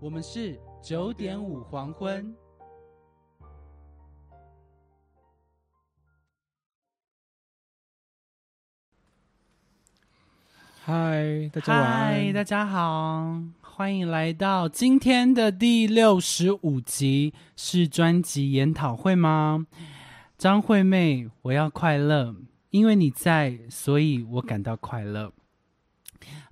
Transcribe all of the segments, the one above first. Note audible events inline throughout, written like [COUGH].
我们是九点五黄昏。嗨，大家晚。嗨，大家好，欢迎来到今天的第六十五集，是专辑研讨会吗？张惠妹，我要快乐，因为你在，所以我感到快乐。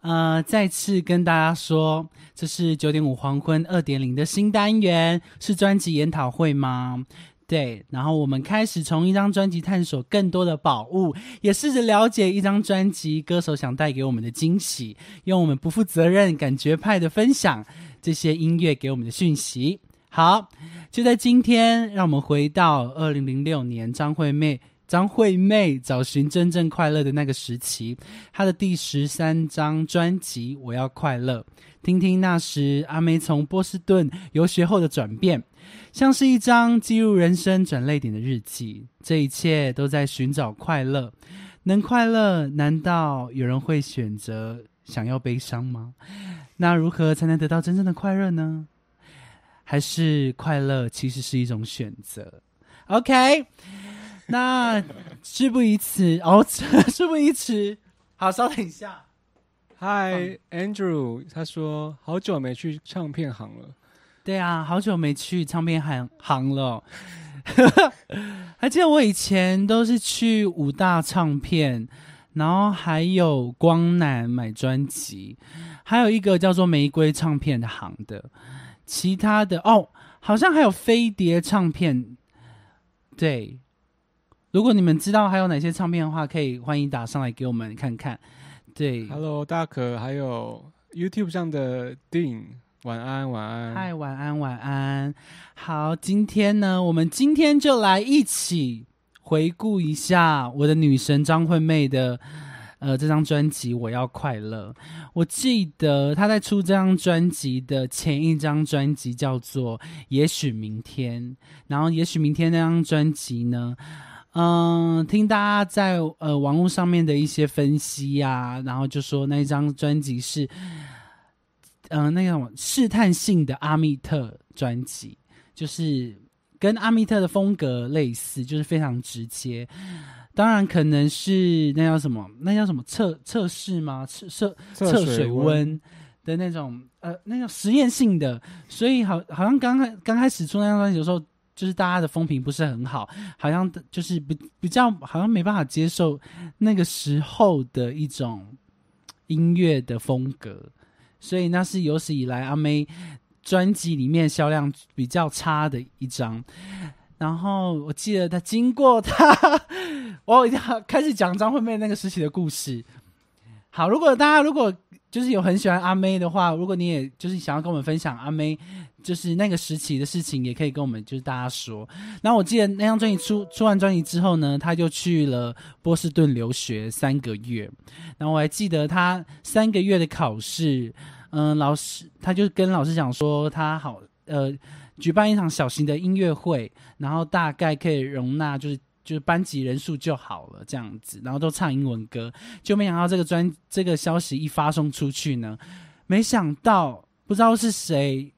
呃，再次跟大家说，这是九点五黄昏二点零的新单元，是专辑研讨会吗？对，然后我们开始从一张专辑探索更多的宝物，也试着了解一张专辑歌手想带给我们的惊喜，用我们不负责任、感觉派的分享这些音乐给我们的讯息。好，就在今天，让我们回到二零零六年张惠妹。张惠妹找寻真正快乐的那个时期，她的第十三张专辑《我要快乐》，听听那时阿妹从波士顿游学后的转变，像是一张记录人生转泪点的日记。这一切都在寻找快乐，能快乐？难道有人会选择想要悲伤吗？那如何才能得到真正的快乐呢？还是快乐其实是一种选择？OK。[LAUGHS] 那事不宜迟哦，事不宜迟。[LAUGHS] 好，稍等一下。Hi Andrew，他说好久没去唱片行了。对啊，好久没去唱片行行了。[LAUGHS] 还记得我以前都是去五大唱片，然后还有光南买专辑，还有一个叫做玫瑰唱片的行的。其他的哦，好像还有飞碟唱片。对。如果你们知道还有哪些唱片的话，可以欢迎打上来给我们看看。对，Hello，大可，还有 YouTube 上的 Dean，晚安，晚安。嗨，晚安，晚安。好，今天呢，我们今天就来一起回顾一下我的女神张惠妹的呃这张专辑《我要快乐》。我记得她在出这张专辑的前一张专辑叫做《也许明天》，然后《也许明天》那张专辑呢。嗯，听大家在呃网络上面的一些分析呀、然后就说那一张专辑是，嗯、那种试探性的阿密特专辑，就是跟阿密特的风格类似，就是非常直接。当然，可能是那叫什么？那叫什么测测试吗？测测测水温的那种呃，那种实验性的。所以好，好像刚开刚开始出那张专辑的时候。就是大家的风评不是很好，好像就是比比较好像没办法接受那个时候的一种音乐的风格，所以那是有史以来阿妹专辑里面销量比较差的一张。然后我记得他经过他，我要开始讲张惠妹那个时期的故事。好，如果大家如果就是有很喜欢阿妹的话，如果你也就是想要跟我们分享阿妹就是那个时期的事情，也可以跟我们就是大家说。然后我记得那张专辑出出完专辑之后呢，他就去了波士顿留学三个月。然后我还记得他三个月的考试，嗯，老师他就跟老师讲说，他好呃举办一场小型的音乐会，然后大概可以容纳就是。就是班级人数就好了，这样子，然后都唱英文歌，就没想到这个专这个消息一发送出去呢，没想到不知道是谁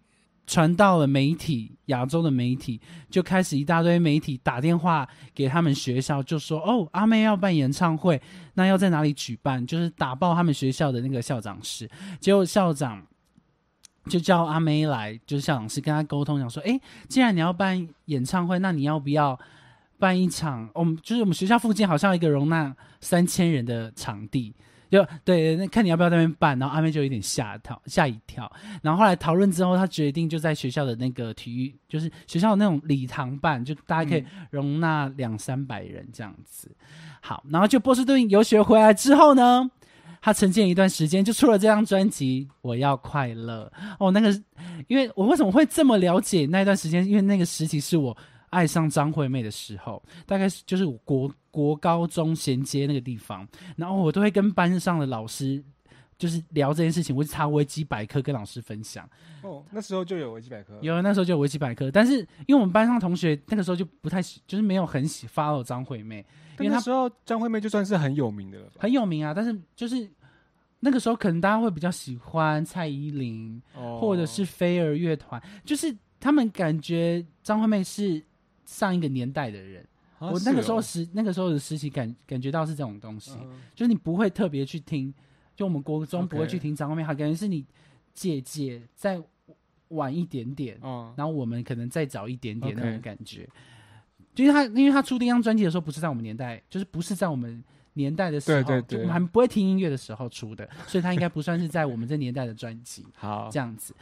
传到了媒体，亚洲的媒体就开始一大堆媒体打电话给他们学校，就说哦，阿妹要办演唱会，那要在哪里举办？就是打爆他们学校的那个校长室，结果校长就叫阿妹来，就是校长室跟他沟通，讲说，哎，既然你要办演唱会，那你要不要办一场？我们就是我们学校附近好像一个容纳三千人的场地，就对，那看你要不要在那边办。然后阿妹就有点吓一跳，吓一跳。然后后来讨论之后，她决定就在学校的那个体育，就是学校那种礼堂办，就大家可以容纳两三百人这样子。好，然后就波士顿游学回来之后呢？她沉浸一段时间，就出了这张专辑《我要快乐》哦。那个，因为我为什么会这么了解那段时间？因为那个时期是我爱上张惠妹的时候，大概是就是我国国高中衔接那个地方，然后我都会跟班上的老师就是聊这件事情，我就查维基百科跟老师分享。哦，那时候就有维基百科，有那时候就有维基百科，但是因为我们班上同学那个时候就不太喜，就是没有很喜 follow 张惠妹。因为那时候张惠妹就算是很有名的了，很有名啊。但是就是那个时候，可能大家会比较喜欢蔡依林，或者是飞儿乐团，就是他们感觉张惠妹是上一个年代的人。我那个时候时那个时候的实习感感觉到是这种东西，就是你不会特别去听，就我们国中不会去听张惠妹，好感觉是你姐姐再晚一点点，嗯然后我们可能再早一点点那种感觉。就是他，因为他出第一张专辑的时候，不是在我们年代，就是不是在我们年代的时候，对对对，我们还不会听音乐的时候出的，所以他应该不算是在我们这年代的专辑。[LAUGHS] 好，这样子，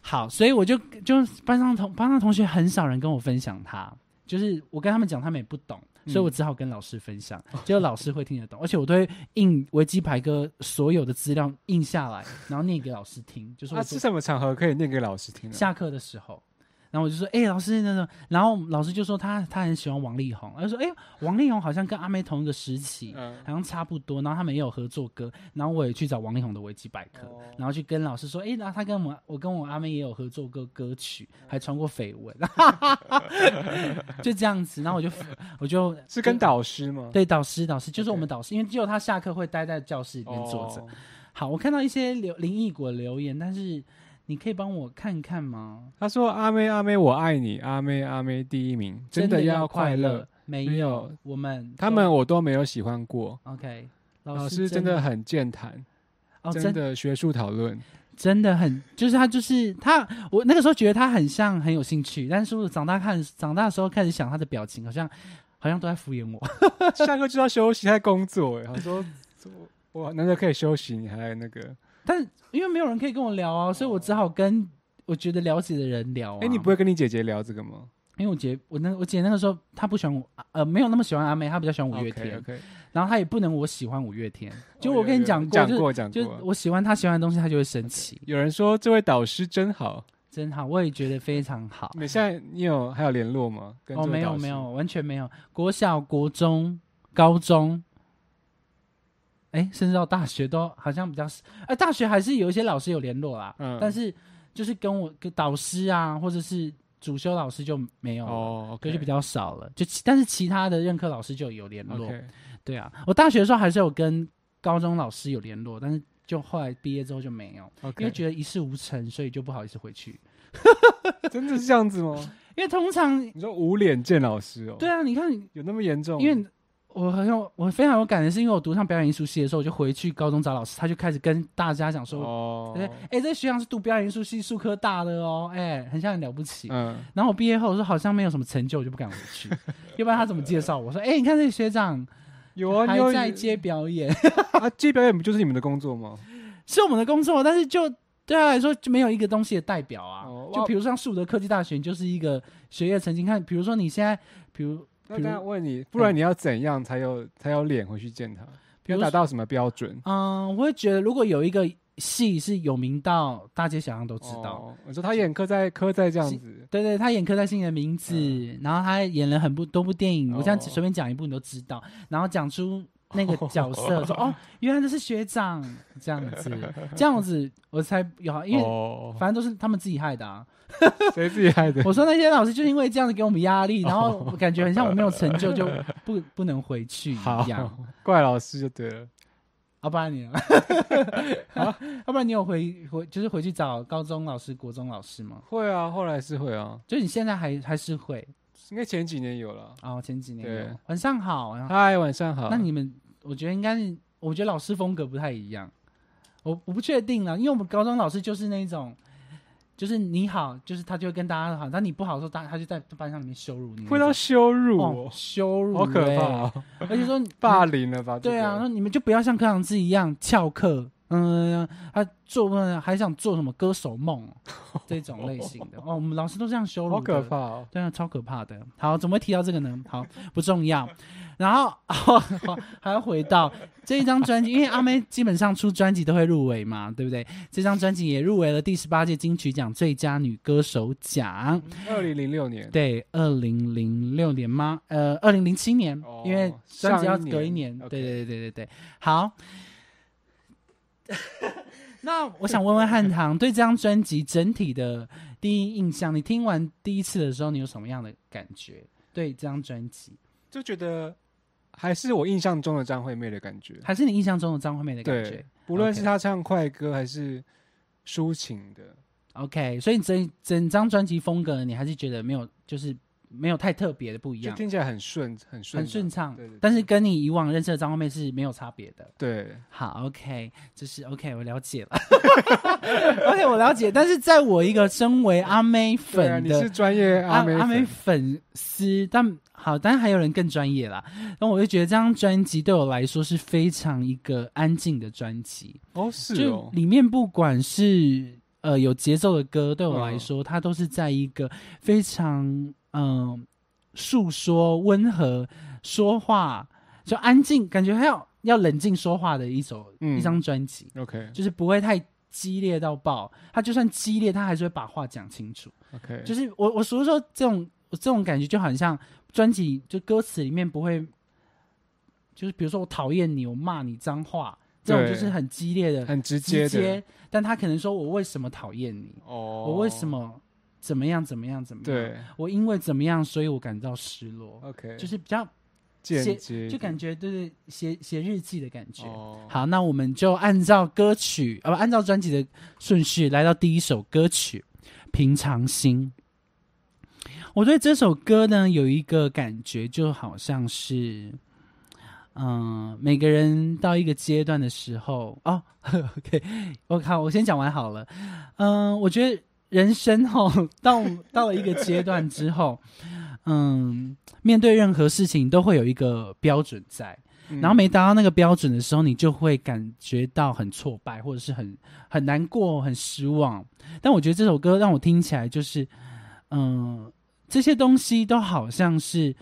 好，所以我就就班上同班上同学很少人跟我分享他，就是我跟他们讲，他们也不懂，所以我只好跟老师分享，只有老师会听得懂，而且我都会印维基百科所有的资料印下来，然后念给老师听。就是他是什么场合可以念给老师听？下课的时候。然后我就说，哎，老师那种，然后老师就说他他很喜欢王力宏，他说，哎，王力宏好像跟阿妹同一个时期，好像差不多，然后他们也有合作歌，然后我也去找王力宏的维基百科，然后去跟老师说，哎，然后他跟我我跟我阿妹也有合作歌歌曲，还传过绯闻，[LAUGHS] 就这样子，然后我就我就 [LAUGHS] 是跟导师吗？对，导师导师就是我们导师，因为只有他下课会待在教室里面坐着。好，我看到一些留林异果留言，但是。你可以帮我看看吗？他说：“阿妹阿妹，我爱你，阿妹阿妹第一名，真的要快乐。”没有，我们他们我都没有喜欢过。OK，老师真的很健谈，哦，真的学术讨论真的很，就是他就是他，我那个时候觉得他很像很有兴趣，但是长大看长大的时候开始想他的表情，好像好像都在敷衍我。[LAUGHS] 下课就要休息，在工作。哎，他说 [LAUGHS] 我难得可以休息，你还那个。但因为没有人可以跟我聊啊，所以我只好跟我觉得了解的人聊。哎，你不会跟你姐姐聊这个吗？因为我姐，我那我姐那个时候她不喜欢我，呃，没有那么喜欢阿妹，她比较喜欢五月天。然后她也不能我喜欢五月天，就我跟你讲过，讲过讲过，我喜欢她喜欢的东西，她就会生气。有人说这位导师真好，真好，我也觉得非常好。你现在你有还有联络吗？哦，没有没有，完全没有。国小、国中、高中。哎，甚至到大学都好像比较，哎，大学还是有一些老师有联络啦，嗯，但是就是跟我跟导师啊，或者是主修老师就没有哦，就比较少了。就但是其他的任课老师就有联络，对啊，我大学的时候还是有跟高中老师有联络，但是就后来毕业之后就没有，因为觉得一事无成，所以就不好意思回去。[LAUGHS] 真的是这样子吗？[LAUGHS] 因为通常你说无脸见老师哦，对啊，你看有那么严重？因为。我好像我非常有感的是，因为我读上表演艺术系的时候，我就回去高中找老师，他就开始跟大家讲说：“哎，哎，这学长是读表演艺术系，数科大的哦，哎，很像很了不起。”嗯。然后我毕业后，我说好像没有什么成就，我就不敢回去。要不然他怎么介绍我说：“哎，你看这个学长有啊，还在接表演 [LAUGHS] 啊，接表演不就是你们的工作吗？是我们的工作，但是就对他来说就没有一个东西的代表啊。就比如像树德科技大学，就是一个学业成绩。看，比如说你现在，比如。那问你，不然你要怎样才有才有脸回去见他？要达到什么标准？嗯，我会觉得如果有一个戏是有名到大街小巷都知道，我说他演科在科在这样子，对对，他演科在新的名字，然后他演了很多多部电影，我这样随便讲一部你都知道，然后讲出。那个角色说：[LAUGHS] “哦，原来这是学长，这样子，[LAUGHS] 这样子，我才有，因为反正都是他们自己害的啊，[LAUGHS] 谁自己害的？我说那些老师就因为这样子给我们压力，然后感觉很像我没有成就就不不能回去一样，怪老师就对了。要不然你，好，要不然你有回回就是回去找高中老师、国中老师吗？会啊，后来是会啊，就你现在还还是会，应该前几年有了。哦，前几年有。晚上好，嗨，晚上好，那你们。我觉得应该是，我觉得老师风格不太一样，我我不确定了，因为我们高中老师就是那种，就是你好，就是他就会跟大家好，但你不好的时候，大他就在班上里面羞辱你，会到羞辱哦哦，羞辱、好可欸怕哦，而且说 [LAUGHS] 霸凌了吧？对啊，这个说你们就不要像柯阳志一样翘课，嗯，他做梦还想做什么歌手梦 [LAUGHS] 这种类型的哦，我们老师都这样羞辱，好可怕。哦。对啊，超可怕的。好，怎么会提到这个呢？好，不重要。然后、[LAUGHS] 哦、还要回到这一张专辑，因为阿妹基本上出专辑都会入围嘛，对不对？这张专辑也入围了第十八届金曲奖最佳女歌手奖。二零零六年，对，二零零六年吗？呃，二零零七年，哦因为专辑要隔一年对对对对对对，好。[LAUGHS] 那我想问问汉唐，对这张专辑整体的第一印象，你听完第一次的时候，你有什么样的感觉？对这张专辑，就觉得还是我印象中的张惠妹的感觉。还是你印象中的张惠妹的感觉对，不论是她唱快歌还是抒情的，？OK，所以整整张专辑风格，你还是觉得没有，就是没有太特别的不一样，就听起来很顺，很顺，很顺。畅对对对。但是跟你以往认识的张惠妹是没有差别的。对，好，OK，这是 OK，我了解了。[LAUGHS] OK，我了解。但是在我一个身为阿妹粉的你是专业阿阿妹阿妹粉，粉丝，但好，当然还有人更专业啦。那我就觉得这张专辑对我来说是非常一个安静的专辑，哦，是就哦，里面不管是呃有节奏的歌，对我来嗯说，它都是在一个非常嗯诉说、温和说话，就安静，感觉还要要冷静说话的一首、嗯一张专辑，OK 就是不会太激烈到爆。他就算激烈，他还是会把话讲清楚。OK，就是我我所以说这种这种感觉就很像专辑，就歌词里面不会，就是比如说我讨厌你，我骂你脏话，这种就是很激烈的。很直接的直接，但他可能说我为什么讨厌你，哦，我为什么怎么样怎么样怎么样，对我因为怎么样，所以我感到失落，OK，就是比较就感觉就是写写日记的感觉。哦，好，那我们就按照歌曲，呃，不按照专辑的顺序来到第一首歌曲《平常心》。我对这首歌呢有一个感觉，就好像是，嗯、每个人到一个阶段的时候，哦，[LAUGHS] OK，我靠，我先讲完好了。嗯、我觉得人生吼到到了一个阶段之后，嗯，面对任何事情都会有一个标准在。嗯然后没达到那个标准的时候，你就会感觉到很挫败，或者是很很难过、很失望。但我觉得这首歌让我听起来就是，嗯、这些东西都好像是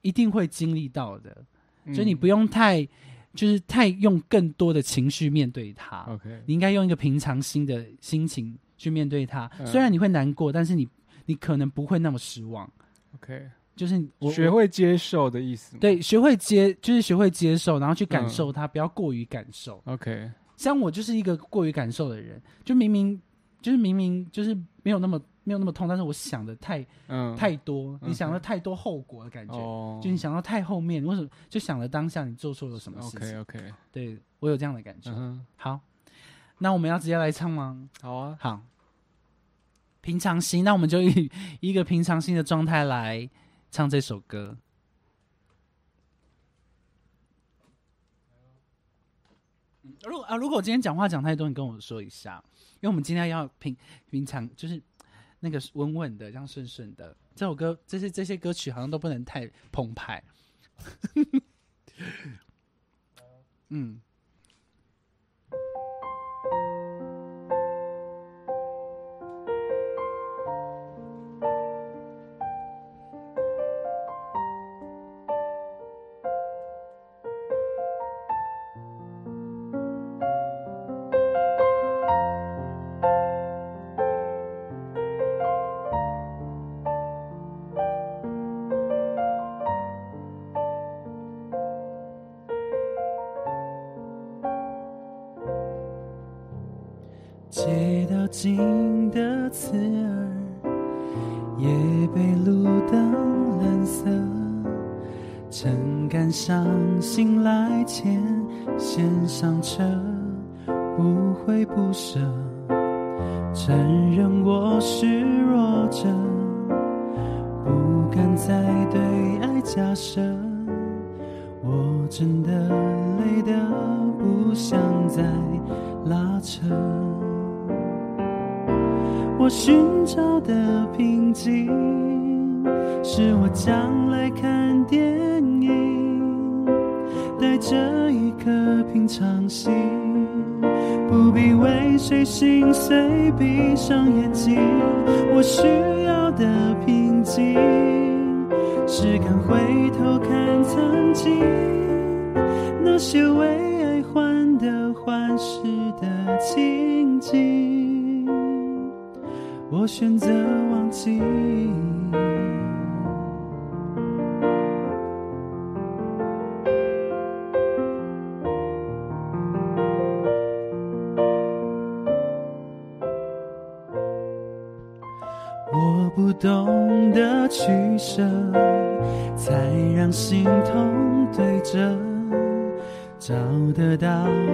一定会经历到的，嗯所以你不用太就是太用更多的情绪面对它。OK，你应该用一个平常心的心情去面对它。嗯虽然你会难过，但是你你可能不会那么失望。OK，就是我学会接受的意思。对，学会接，就是学会接受，然后去感嗯受它，不要过于感受。OK，像我就是一个过于感受的人，就明明就是明明就是没有那么没有那么痛，但是我想的太、嗯，太多，你嗯想的太多后果的感觉，哦，就你想到太后面，为什么就想了当下你做错了什么事情。OK OK，对我有这样的感觉。嗯哼，好，那我们要直接来唱吗？好啊，好，平常心，那我们就以一个平常心的状态来唱这首歌。嗯如果啊，如果我今天讲话讲太多，你跟我说一下，因为我们今天要平平常就是那个稳稳的，这样顺顺的。这首歌，这些这些歌曲好像都不能太澎湃。[LAUGHS] 嗯。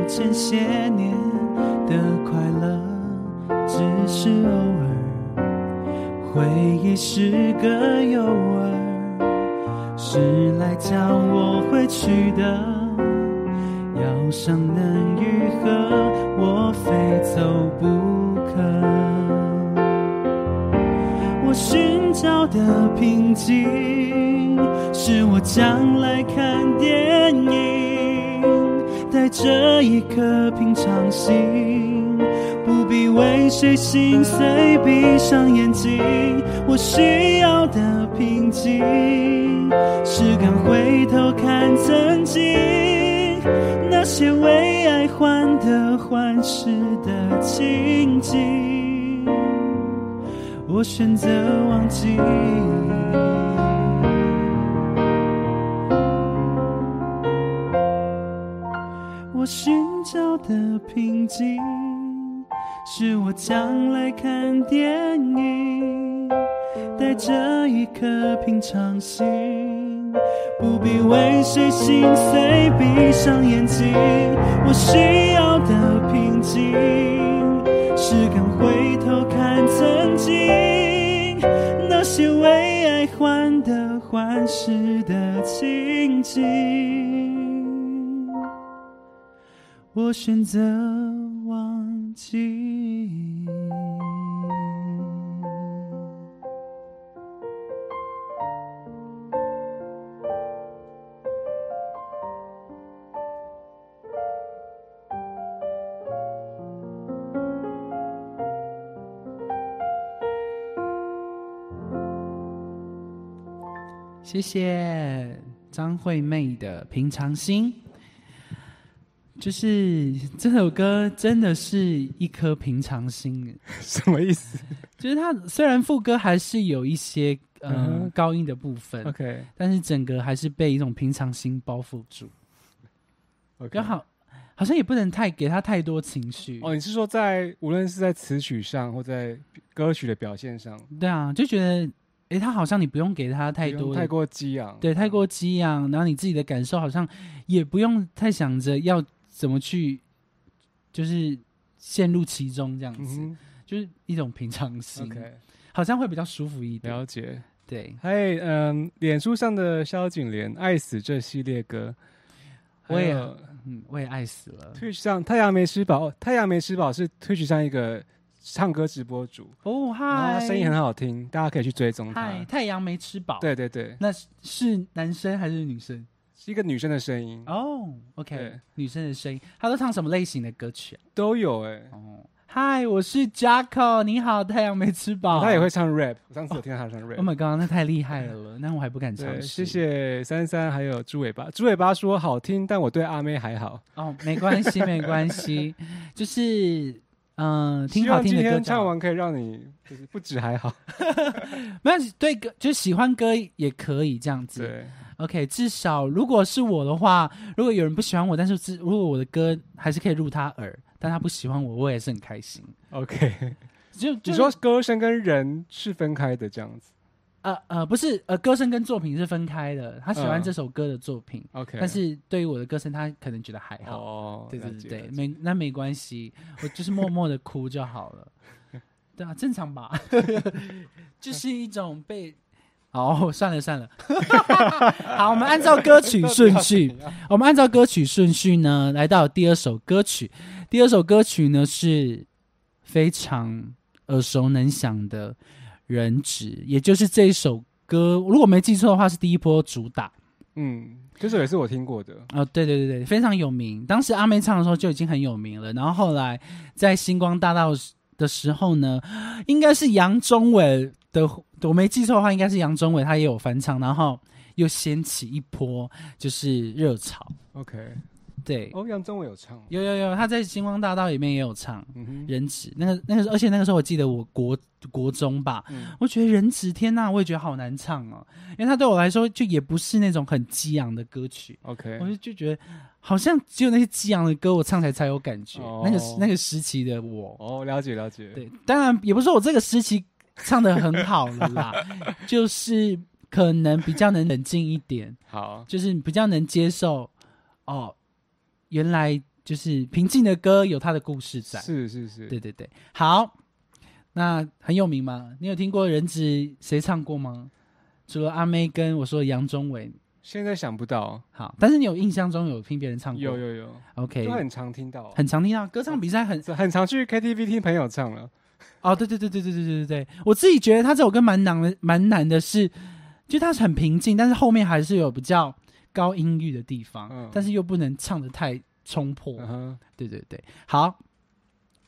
前些年的快乐，只是偶尔。回忆是个诱饵，是来叫我回去的。要伤能愈合，我非走不可。我寻找的平静，是我将来看电影，带着一颗平常心，不必为谁心碎，闭上眼睛。我需要的平静，是敢回头看曾经那些为爱患得患失的情景。我选择忘记。寻找的平静，是我将来看电影，带着一颗平常心，不必为谁心碎，闭上眼睛。我需要的平静，是敢回头看曾经那些为爱患得患失的情景。我选择忘记。谢谢张惠妹的《平常心》。就是这首歌真的是一颗平常心，[LAUGHS] 什么意思？就是它虽然副歌还是有一些呃、嗯哼高音的部分？OK 但是整个还是被一种平常心包覆住刚好好像也不能太给他太多情绪。哦，你是说在无论是在词曲上或在歌曲的表现上，对啊，就觉得诶，他好像你不用给他太多太过激昂，对太过激昂，然后你自己的感受好像也不用太想着要怎么去，就是陷入其中这样子，嗯就是一种平常心好像会比较舒服一点。了解。对，还有嗯，脸书上的萧景莲《爱死》这系列歌，我也嗯，我也爱死了。Twitch 上太阳没吃饱，太阳没吃饱是 Twitch 上一个唱歌直播主，哦，然后他嗨，声音很好听，大家可以去追踪嗨，他。太阳没吃饱。，对对对，那是是男生还是女生？是一个女生的声音，哦，OK，女生的声音，她都唱什么类型的歌曲啊？都有哎、哦，嗨，我是 Jacko，你好，太阳没吃饱。她也会唱 rap，我上次有听到他唱 rap。，Oh my god，那太厉害了，那我还不敢尝对，试。谢。谢三三还有猪尾巴，猪尾巴说好听，但我对阿妹还好。哦，没关系，没关系，[LAUGHS] 就是嗯、听好听的歌唱完可以让你就是不止还好。[LAUGHS] 没关系，对歌就喜欢歌也可以这样子。对，OK，至少如果是我的话，如果有人不喜欢我，但是至如果我的歌还是可以入他耳，但他不喜欢我，我也是很开心。OK，[LAUGHS] 就就你说歌声跟人是分开的这样子呃呃，不是呃，歌声跟作品是分开的。他喜欢嗯这首歌的作品，？OK，但是对于我的歌声，他可能觉得还好。哦，对对对对，没那没关系，我就是默默的哭就好了。[LAUGHS] 对啊，正常吧？[LAUGHS] 就是一种被……哦，算了算了。[LAUGHS] 好，我们按照歌曲顺序，我们按照歌曲顺序呢，来到第二首歌曲。第二首歌曲呢是非常耳熟能详的《人质》，也就是这一首歌，如果没记错的话，是第一波主打。嗯，这首也是我听过的。哦，对对对对，非常有名。当时阿妹唱的时候就已经很有名了，然后后来在星光大道的时候呢，应该是杨宗纬的，我没记错的话，应该是杨宗纬他也有翻唱，然后又掀起一波就是热潮。OK，对，哦，杨宗纬有唱，有有有，他在星光大道里面也有唱嗯哼，人质，那个那个，而且那个时候我记得我国国中吧，嗯。我觉得人质天呐，我也觉得好难唱哦，因为他对我来说就也不是那种很激昂的歌曲，，OK，我就就觉得好像只有那些激昂的歌我唱起来才有感觉。哦。那个那个时期的我，哦，了解了解，对，当然也不是说我这个时期唱的很好了啦，[LAUGHS] 就是可能比较能冷静一点，好，就是比较能接受哦，原来就是平静的歌有它的故事在。是是是，对对对，好，那很有名吗？你有听过人质谁唱过吗？除了阿妹跟我说杨宗纬，现在想不到，好，但是你有印象中有听别人唱过？有有有，OK，都很常听到，很常听到歌唱比赛很很常去 KTV 听朋友唱了，[LAUGHS] 哦，对对对对对对对对对，我自己觉得他这首歌蛮难的，蛮难的是，就他是很平静，但是后面还是有比较高音域的地方，嗯但是又不能唱的太冲破。嗯，对对对，好，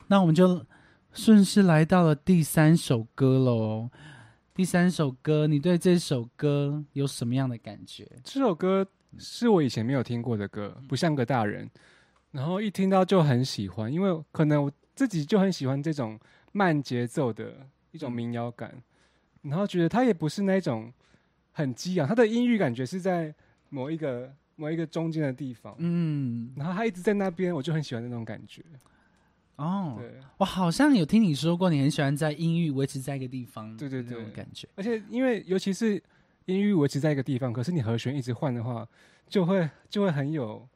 那我们就顺势来到了第三首歌喽。第三首歌，你对这首歌有什么样的感觉？这首歌是我以前没有听过的歌，不像个大人，然后一听到就很喜欢，因为可能我自己就很喜欢这种慢节奏的一种民谣感，然后觉得它也不是那种很激昂，它的音域感觉是在某一个某一个中间的地方，嗯，然后它一直在那边，我就很喜欢那种感觉。哦，对，我好像有听你说过，你很喜欢在音域维持在一个地方，对对对。感觉。而且因为尤其是音域维持在一个地方，可是你和弦一直换的话，就会就会很有，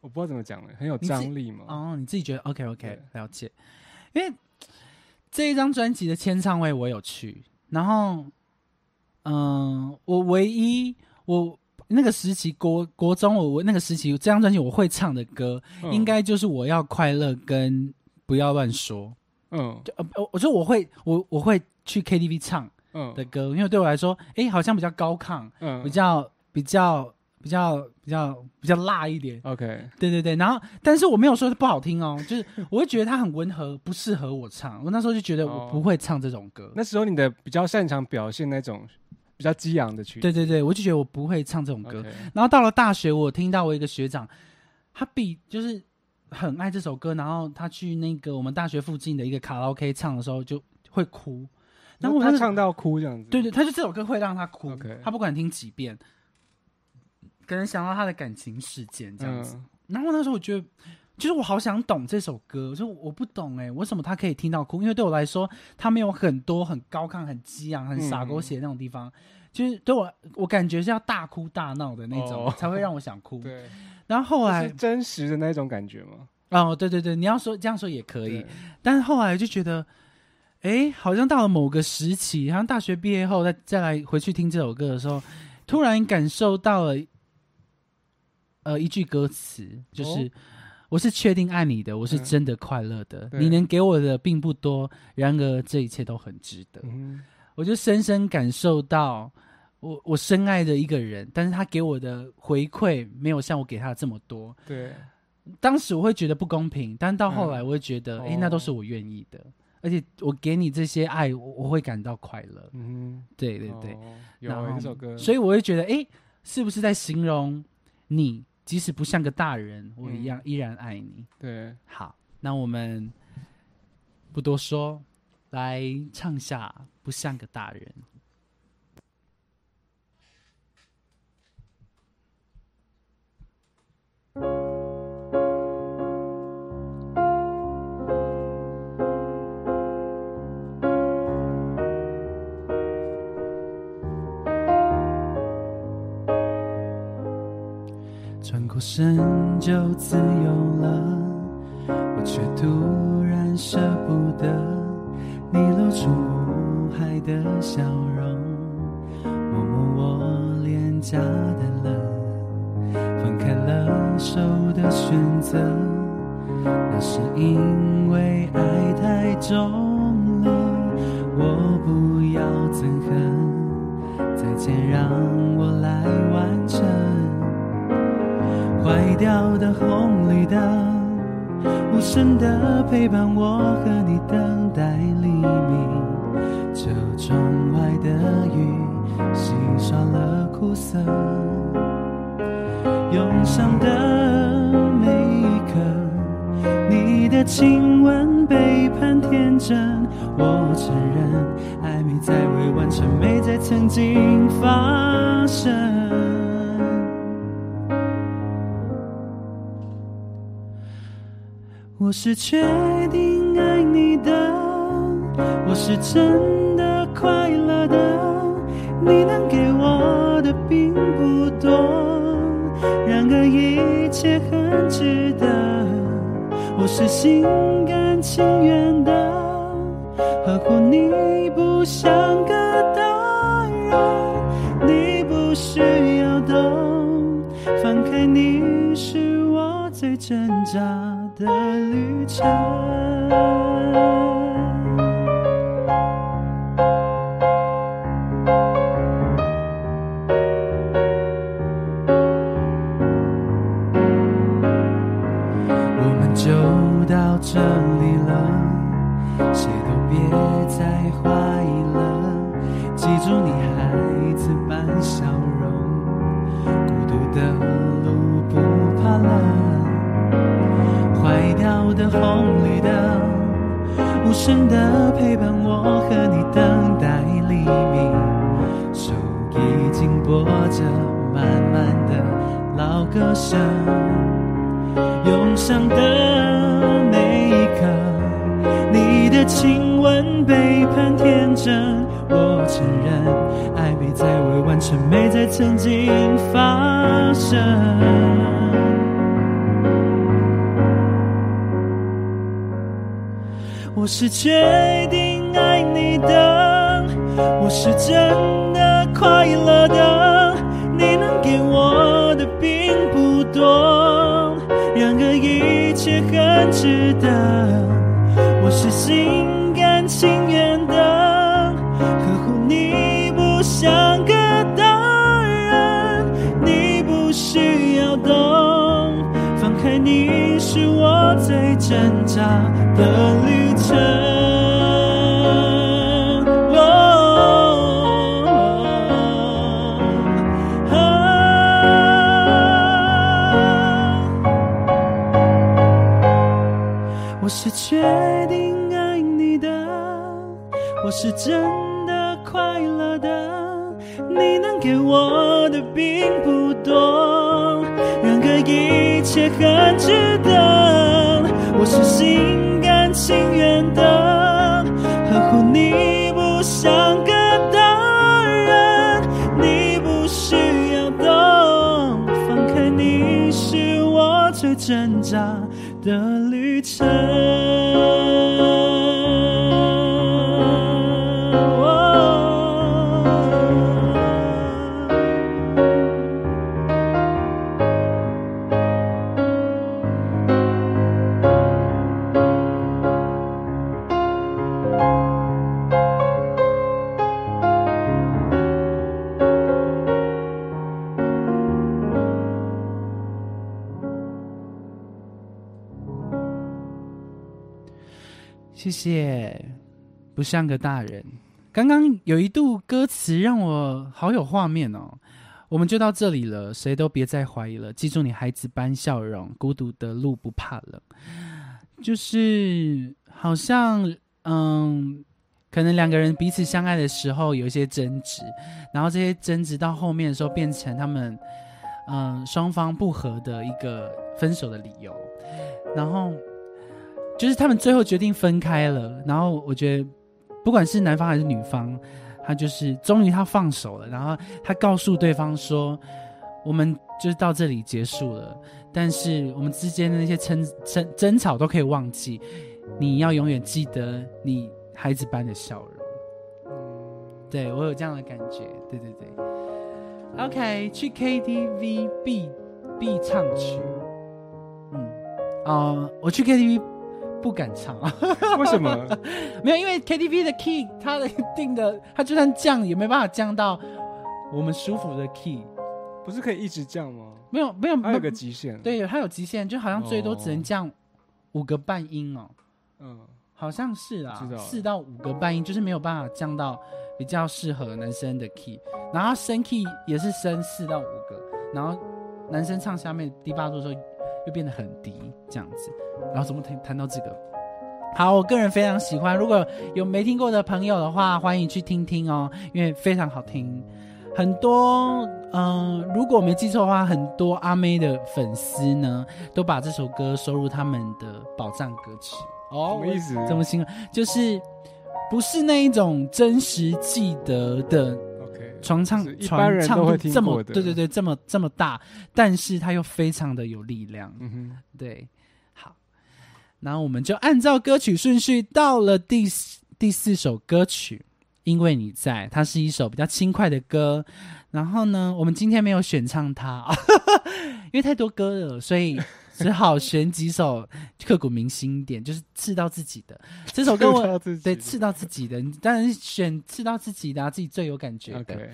我不知道怎么讲了，很有张力嘛。哦，你自己觉得 OK OK 了解，因为这一张专辑的签唱会我有去，然后嗯、我唯一我那个时期国国中我我那个时期这张专辑我会唱的歌，嗯。应该就是我要快乐跟不要乱说，嗯。就呃呃我觉得我会我我会去 KTV 唱嗯。的歌，因为对我来说，哎，好像比较高亢，嗯。比较比较比较比较比较辣一点。OK 对对对，然后但是我没有说不好听哦，就是 [LAUGHS] 我会觉得它很温和，不适合我唱。我那时候就觉得我哦不会唱这种歌。那时候你的比较擅长表现那种比较激昂的曲子。对对对，我就觉得我不会唱这种歌。然后到了大学，我听到我一个学长，他比就是很爱这首歌，然后他去那个我们大学附近的一个卡拉 OK 唱的时候就会哭。然后他唱到哭这样子。对对，他就这首歌会让他哭他不管听几遍，可能想到他的感情事件这样子。嗯然后那时候我觉得，就是我好想懂这首歌，我说我不懂哎、为什么他可以听到哭？因为对我来说，他没有很多很高亢、很激昂、很洒狗血那种地方，就是对我我感觉是要大哭大闹的那种、哦才会让我想哭。对，然后后来是，真实的那种感觉吗？哦，对对对，你要说这样说也可以，，但是后来就觉得，哎，好像到了某个时期，好像大学毕业后再再来回去听这首歌的时候，突然感受到了，呃，一句歌词，就是、哦。我是确定爱你的，我是嗯。真的快乐的，对。你能给我的并不多，然而这一切都很值得。嗯。我就深深感受到我我深爱的一个人，但是他给我的回馈没有像我给他的这么多。对，当时我会觉得不公平，但到后来嗯。我会觉得，哎、哦那都是我愿意的，而且我给你这些爱，我我会感到快乐。嗯对对对，有欸然后这首歌，所以我会觉得，哎、是不是在形容你，即使不像个大人，我一样、嗯依然爱你？对，好，那我们不多说，来唱下《不像个大人》。转过身就自由了，我却突然舍不得你露出无害的笑容，摸摸我脸颊的冷，放开了手的选择，那是因为爱太重了，我不要憎恨，再见，让我来完成。坏掉的红绿灯，无声的陪伴我和你等待黎明。车窗外的雨洗刷了苦涩，涌上的每一刻，你的亲吻背叛天真。我承认，暧昧在未完成，没在曾经发生。我是确定爱你的，我是真的快乐的。你能给我的并不多，然而一切很值得。我是心甘情愿的，呵护你不像个大人，你不需要懂，放开你是我最挣扎的旅程。我们就到这里了，谁都别再怀疑了。记住你孩子般笑容，孤独的路不怕冷。坏掉的红绿灯，无声的陪伴我和你等待黎明。手已经握着慢慢的老歌声。涌上的每一刻，你的亲吻背叛天真。我承认，爱没在未完成，没在曾经发生。我是确定爱你的，我是真的快乐的。你能给我的并不多，然而一切很值得。我是心甘情愿的，呵护你不像个大人，你不需要懂，放开你是我最挣扎的决定爱你的，我是真的快乐的。你能给我的并不多，然而一切很值得。我是心甘情愿的，呵护你不像个大人，你不需要懂，放开你是我最挣扎的旅程。谢，不像个大人。刚刚有一度歌词让我好有画面哦。我们就到这里了，谁都别再怀疑了。记住你孩子般笑容，孤独的路不怕冷。就是好像，嗯，可能两个人彼此相爱的时候有一些争执，然后这些争执到后面的时候变成他们，嗯，双方不和的一个分手的理由，然后。就是他们最后决定分开了，然后我觉得，不管是男方还是女方，他就是终于他放手了，然后他告诉对方说：“我们就是到这里结束了，但是我们之间的那些争争争吵都可以忘记，你要永远记得你孩子般的笑容。”对我有这样的感觉，对对对。OK，去 KTV 必必唱曲，嗯，哦，我去 KTV。不敢唱啊？[LAUGHS] 为什么？[LAUGHS] 没有，因为 KTV 的 key 它的定的，它就算降也没办法降到我们舒服的 key。不是可以一直降吗？没有没有，它有个极限。对，它有极限，就好像最多只能哦降五个半音哦，嗯，好像是啊四到五个半音，就是没有办法降到比较适合男生的 key。然后升 key 也是升四到五个，然后男生唱下面第八度的时候又变得很低，这样子。然后怎么谈谈到这个？好，我个人非常喜欢，如果有没听过的朋友的话，欢迎去听听哦，因为非常好听。很多，嗯、如果我没记错的话，很多阿妹的粉丝呢，都把这首歌收入他们的宝藏歌曲。哦什么意思？怎么形容？就是不是那一种真实记得的传唱传般人唱度都会听这么对对对这么这么大，但是它又非常的有力量。嗯哼，对，好，然后我们就按照歌曲顺序到了第四第四首歌曲，因为你在，它是一首比较轻快的歌。然后呢，我们今天没有选唱它，[LAUGHS] 因为太多歌了，所以只好选几首刻骨铭心一点，就是刺到自己的。[LAUGHS] 这首歌我对刺到自己的，你当然是选刺到自己的、啊，自己最有感觉的。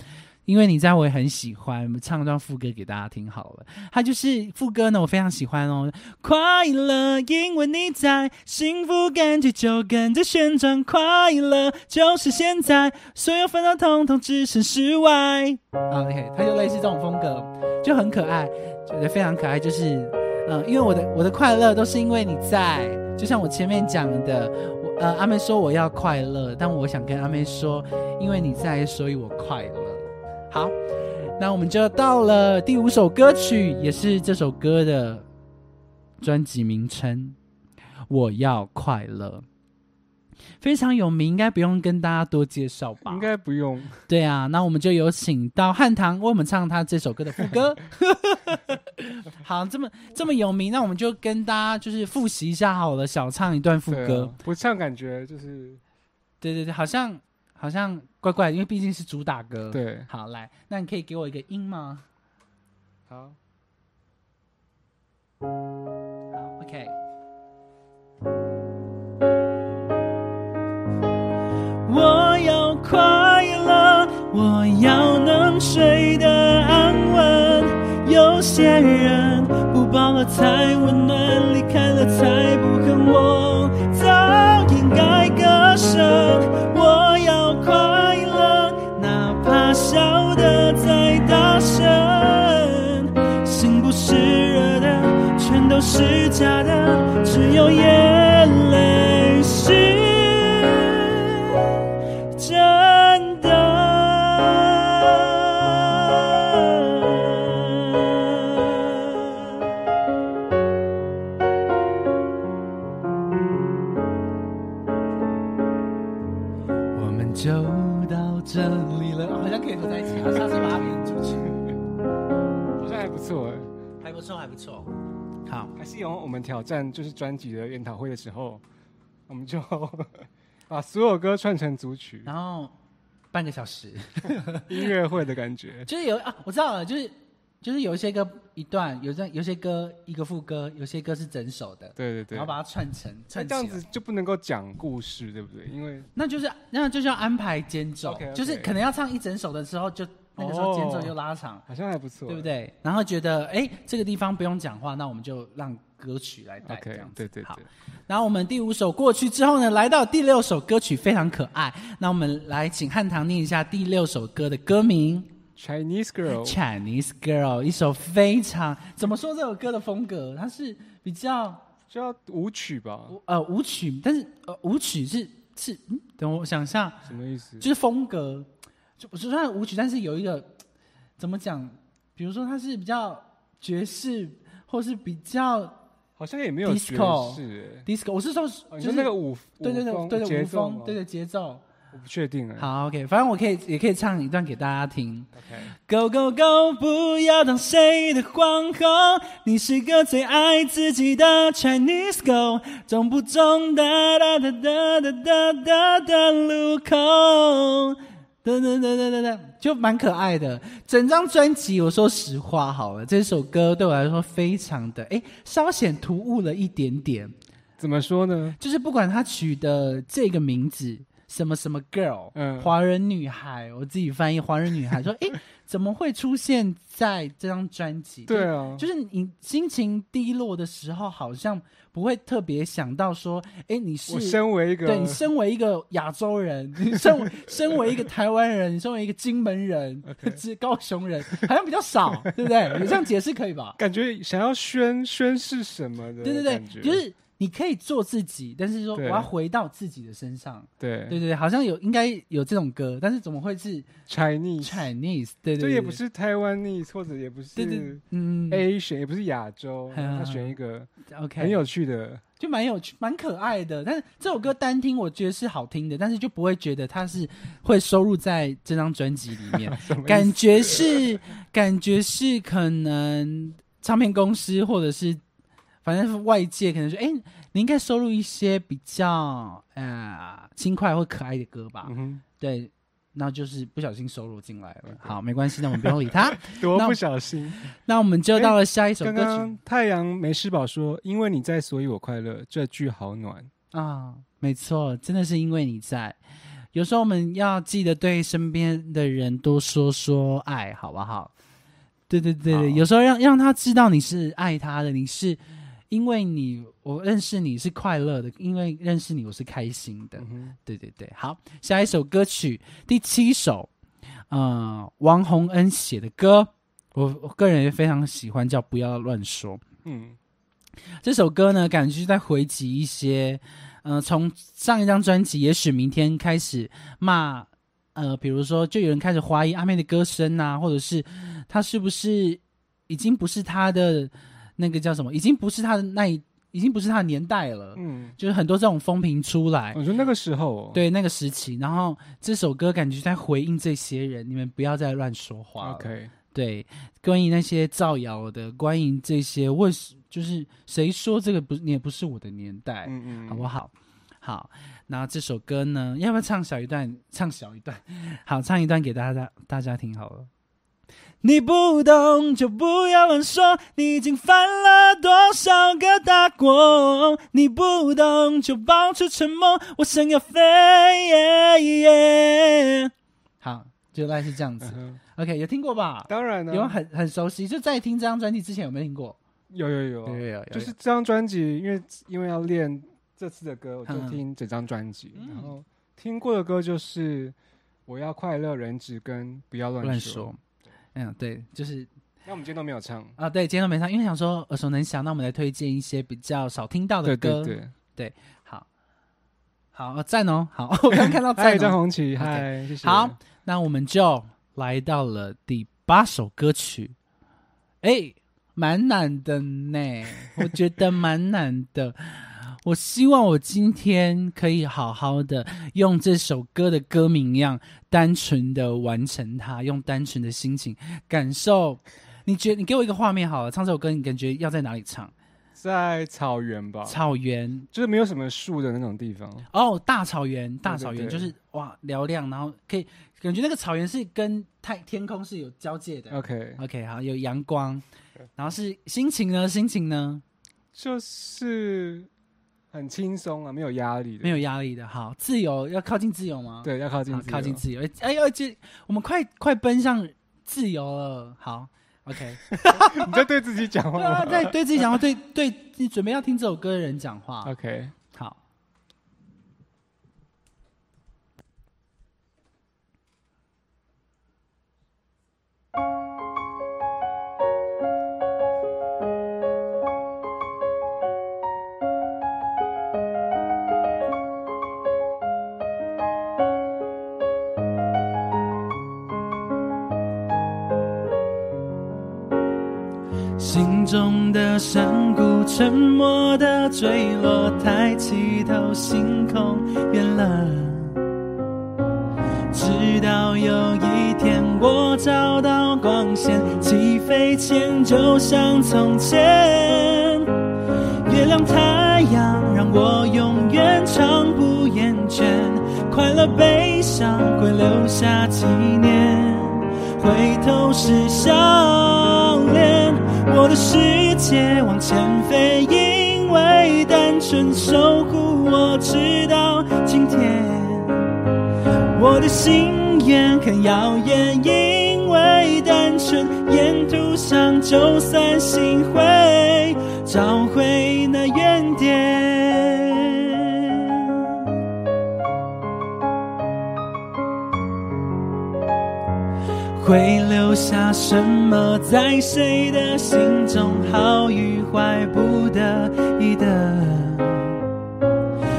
因为你在我也很喜欢，我们唱一段副歌给大家听好了。它就是副歌呢，我非常喜欢哦。快乐，因为你在，幸福感觉就跟着旋转。快乐就是现在，所有烦恼统统置身事外。啊，OK，它就类似这种风格，就很可爱，觉得非常可爱。就是，嗯、因为我的我的快乐都是因为你在，就像我前面讲的，我呃阿妹说我要快乐，但我想跟阿妹说，因为你在，所以我快乐。好，那我们就到了第五首歌曲，也是这首歌的专辑名称《我要快乐》，非常有名，应该不用跟大家多介绍吧？应该不用。对啊，那我们就有请到汉唐为我们唱他这首歌的副歌。[LAUGHS] [LAUGHS] 好，这么这么有名，那我们就跟大家就是复习一下好了，小唱一段副歌。不唱感觉就是对对对，好像好像怪怪，因为毕竟是主打歌。，对。好来，那你可以给我一个音吗？好，好，OK。我要快乐，我要能睡得安稳。有些人不抱了才温暖，离开了才不恨我，早应该割舍。我要快乐，哪怕笑得再大声。心不是热的，全都是假的，只有眼泪有我们挑战就是专辑的研讨会的时候，我们就 [LAUGHS] 把所有歌串成组曲，然后半个小时，[LAUGHS] [LAUGHS] 音乐会的感觉。就是有啊，我知道了，就是就是有一些歌一段，有些有些歌一个副歌，有些歌是整首的，对对对然后，把它串成串起来这样子就不能够讲故事，对不对？因为那就是那就是要安排间奏 OK，OK 就是可能要唱一整首的时候，就那个时候间奏就拉长，好像还不错，对不？对？然后觉得哎这个地方不用讲话，那我们就让歌曲来带这 OK，样对对对，然后我们第五首过去之后呢，来到第六首歌曲非常可爱，那我们来请汉唐念一下第六首歌的歌名。Chinese Girl，Chinese Girl，一首非常怎么说这首歌的风格，它是比较就要舞曲吧？呃舞曲，但是呃舞曲是是，嗯，等我想一下，什么意思？就是风格，就不是算舞曲，但是有一个怎么讲？比如说它是比较爵士，或是比较好像也没有爵士 disco。我是说，就是说那个舞，对对对对对舞风对对节奏。我不确定哎。好，OK，反正我可以也可以唱一段给大家听。，OK，Go go go！不要当谁的皇后，你是个最爱自己的 Chinese girl，中不中哒哒哒哒哒哒哒的路口，哒哒哒哒哒哒，就蛮可爱的。整张专辑，我说实话好了，这首歌对我来说非常的哎，稍显突兀了一点点。怎么说呢？就是不管他取的这个名字什么什么 girl，嗯华人女孩，我自己翻译华人女孩，说，[LAUGHS] 诶，怎么会出现在这张专辑？对啊，就是你心情低落的时候，好像不会特别想到说，哎，你是我身为一个对你身为一个亚洲人，[LAUGHS] 你身为身为一个台湾人，你身为一个金门人是高雄人，好像比较少，对不对？你这样解释可以吧？感觉想要宣宣誓什么的对对对就是你可以做自己，但是说我要回到自己的身上。对。对对对，好像有应该有这种歌，但是怎么会是 Chinese，Chinese？对对对，这也不是台湾 e 或者也不对对是嗯。Asian，也不是亚洲，嗯。他选一个 OK 很有趣的，就蛮有趣、蛮可爱的。但是这首歌单听，我觉得是好听的，但是就不会觉得它是会收录在这张专辑里面。[LAUGHS] 感觉是，感觉是可能唱片公司或者是反正是外界可能说，哎、你应该收录一些比较呃轻快或可爱的歌吧？嗯，对。那就是不小心收录进来了。好，没关系，那我们不用理他。那 [LAUGHS] 多不小心。那我们就到了下一首歌曲刚刚太阳没吃饱说，因为你在，所以我快乐，这句好暖。啊，没错，真的是因为你在。有时候我们要记得对身边的人多说说爱，好不好？对对对对，有时候让让他知道你是爱他的，你是因为你我认识你是快乐的，因为认识你我是开心的。对对对，好，下一首歌曲第七首，呃，王洪恩写的歌，我我个人也非常喜欢，叫《不要乱说》。嗯，这首歌呢，感觉是在回击一些，呃，从上一张专辑《也许明天》开始骂，呃，比如说就有人开始怀疑阿妹的歌声啊，或者是她是不是已经不是她的那个叫什么，已经不是他的那一，已经不是他的年代了，嗯，就是很多这种风评出来。我觉得那个时候，，哦对那个时期，然后这首歌感觉在回应这些人，你们不要再乱说话了。OK，对，关于那些造谣的，关于这些为什就是谁说这个不你也不是我的年代，嗯嗯，好不好？好，那这首歌呢，要不要唱小一段？唱小一段，[LAUGHS] 好，唱一段给大家大家听好了。你不懂就不要乱说，你已经犯了多少个大过？你不懂就保持沉默，我想要飞。好，就大概是这样子。OK，有听过吧？当然了，有很很熟悉，就在听这张专辑之前有没有听过？有有有，有有有，就是这张专辑，因为因为要练这次的歌，我就嗯听整张专辑，嗯然后听过的歌就是《我要快乐人质》跟《不要乱乱说。嗯，对，就是那我们今天都没有唱，啊，对，今天都没唱，因为想说耳熟能详，那我们来推荐一些比较少听到的对歌。对对，好，好，哦赞哦，好，我刚刚看到 [LAUGHS] 嗨，赞哦。张红旗，嗨，谢谢。好，那我们就来到了第八首歌曲，哎，蛮难的呢，我觉得蛮难的。我希望我今天可以好好的用这首歌的歌名一样，单纯的完成它，用单纯的心情感受。你觉你给我一个画面好了，唱这首歌，你感觉要在哪里唱？在草原吧，草原就是没有什么树的那种地方。哦，大草原，大草原对就是哇嘹亮，然后可以感觉那个草原是跟太天空是有交界的。OK，OK，好，有阳光，然后是心情呢？心情呢？就是很轻松啊，没有压力的，没有压力的，好，自由要靠近自由吗？，对，要靠近，自由靠近自由。哎哎呦，这我们快快奔向自由了。好，OK，[LAUGHS] 你在对自己讲话对啊，在对对自己讲话，对对，你准备要听这首歌的人讲话。？OK，心中的山谷沉默的坠落，抬起头，星空远了。直到有一天我找到光线，起飞前就像从前。月亮太阳让我永远唱不厌倦，快乐悲伤会留下纪念。回头是笑脸，我的世界往前飞，因为单纯守护我直到今天。我的心愿很遥远，因为单纯，沿途上就算心灰，找回那原点。回什么在谁的心中，好与坏不得已的。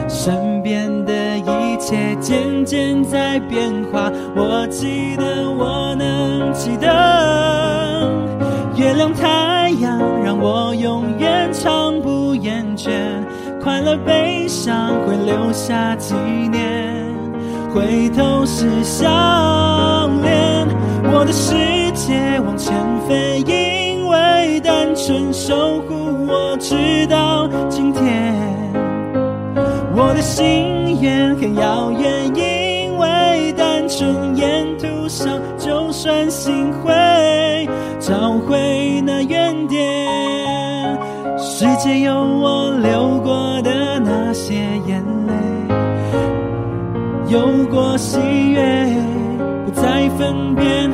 身边的一切渐渐在变化，我记得，我能记得。月亮太阳让我永远唱不厌倦，快乐悲伤会留下纪念，回头是笑脸。我的世界往前飞，因为单纯守护我直到今天。我的心愿很遥远，因为单纯沿途上就算心灰，找回那原点。世界有我流过的那些眼泪，有过喜悦，不再分辨，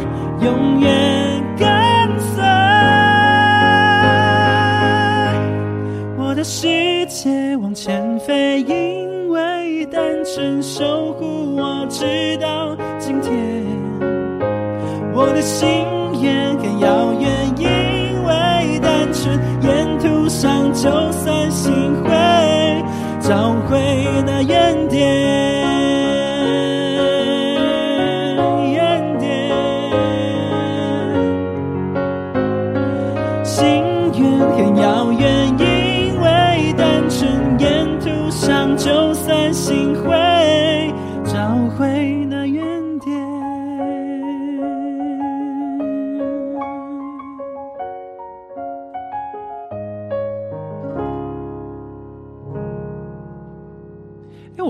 永远跟随。我的世界往前飞，因为单纯守护我直到今天。我的心愿很遥远，因为单纯，沿途上就算心灰，找回那原点。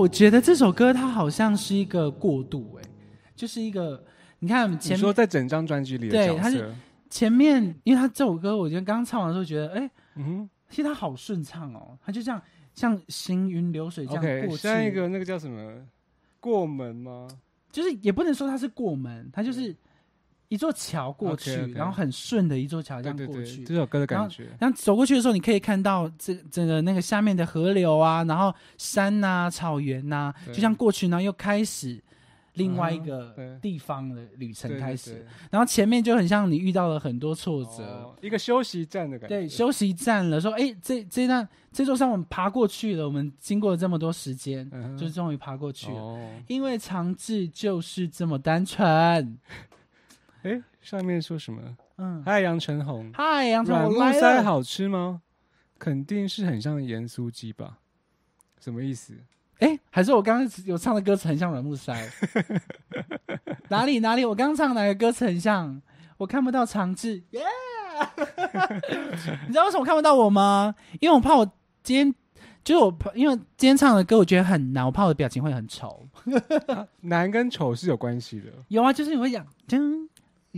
我觉得这首歌它好像是一个过渡，哎，就是一个你看你前说在整张专辑里对它是，前面，因为它这首歌，我觉得刚刚唱完的时候觉得，哎、嗯其实它好顺畅哦，它就这样像行云流水这样过去，像一个那个叫什么？过门吗？就是也不能说它是过门，它就是一座桥过去然后很顺的一座桥这对对对，样过去。这首歌的感觉，然后走过去的时候，你可以看到这整个那个下面的河流啊，然后山呐、草原呐、对。就像过去，然后又开始另外一嗯个地方的旅程开始。对。然后前面就很像你遇到了很多挫折，哦一个休息站的感觉，对，休息站了，说哎，这这段这座山我们爬过去了，我们经过了这么多时间，就终于爬过去了。哦，因为长治就是这么单纯。哎，上面说什么？嗯，嗨，杨晨红，嗨，杨晨，软木。塞好吃吗？肯定是很像盐酥鸡吧？什么意思？哎，还是我刚刚有唱的歌词很像软木塞？[LAUGHS] 哪里哪里？我刚刚唱哪个歌词很像？我看不到长治，耶、[LAUGHS] 你知道为什么看不到我吗？因为我怕我今天。就是我，因为今天唱的歌我觉得很难，我怕我的表情会很丑。难跟丑是有关系的，有啊，就是你会讲真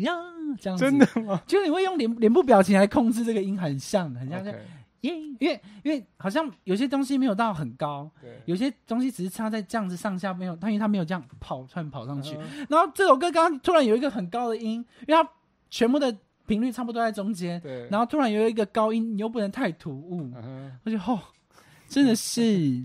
呀这样子，真的吗？就是你会用脸脸部表情来控制这个音，很像，很像这样 OK，耶因为因为好像有些东西没有到很高，对，有些东西只是差在这样子上下没有，但因为它没有这样跑突然跑上去。嗯然后这首歌刚刚突然有一个很高的音，因为它全部的频率差不多在中间，对，然后突然有一个高音，你又不能太突兀，嗯哼我觉得哦，真的是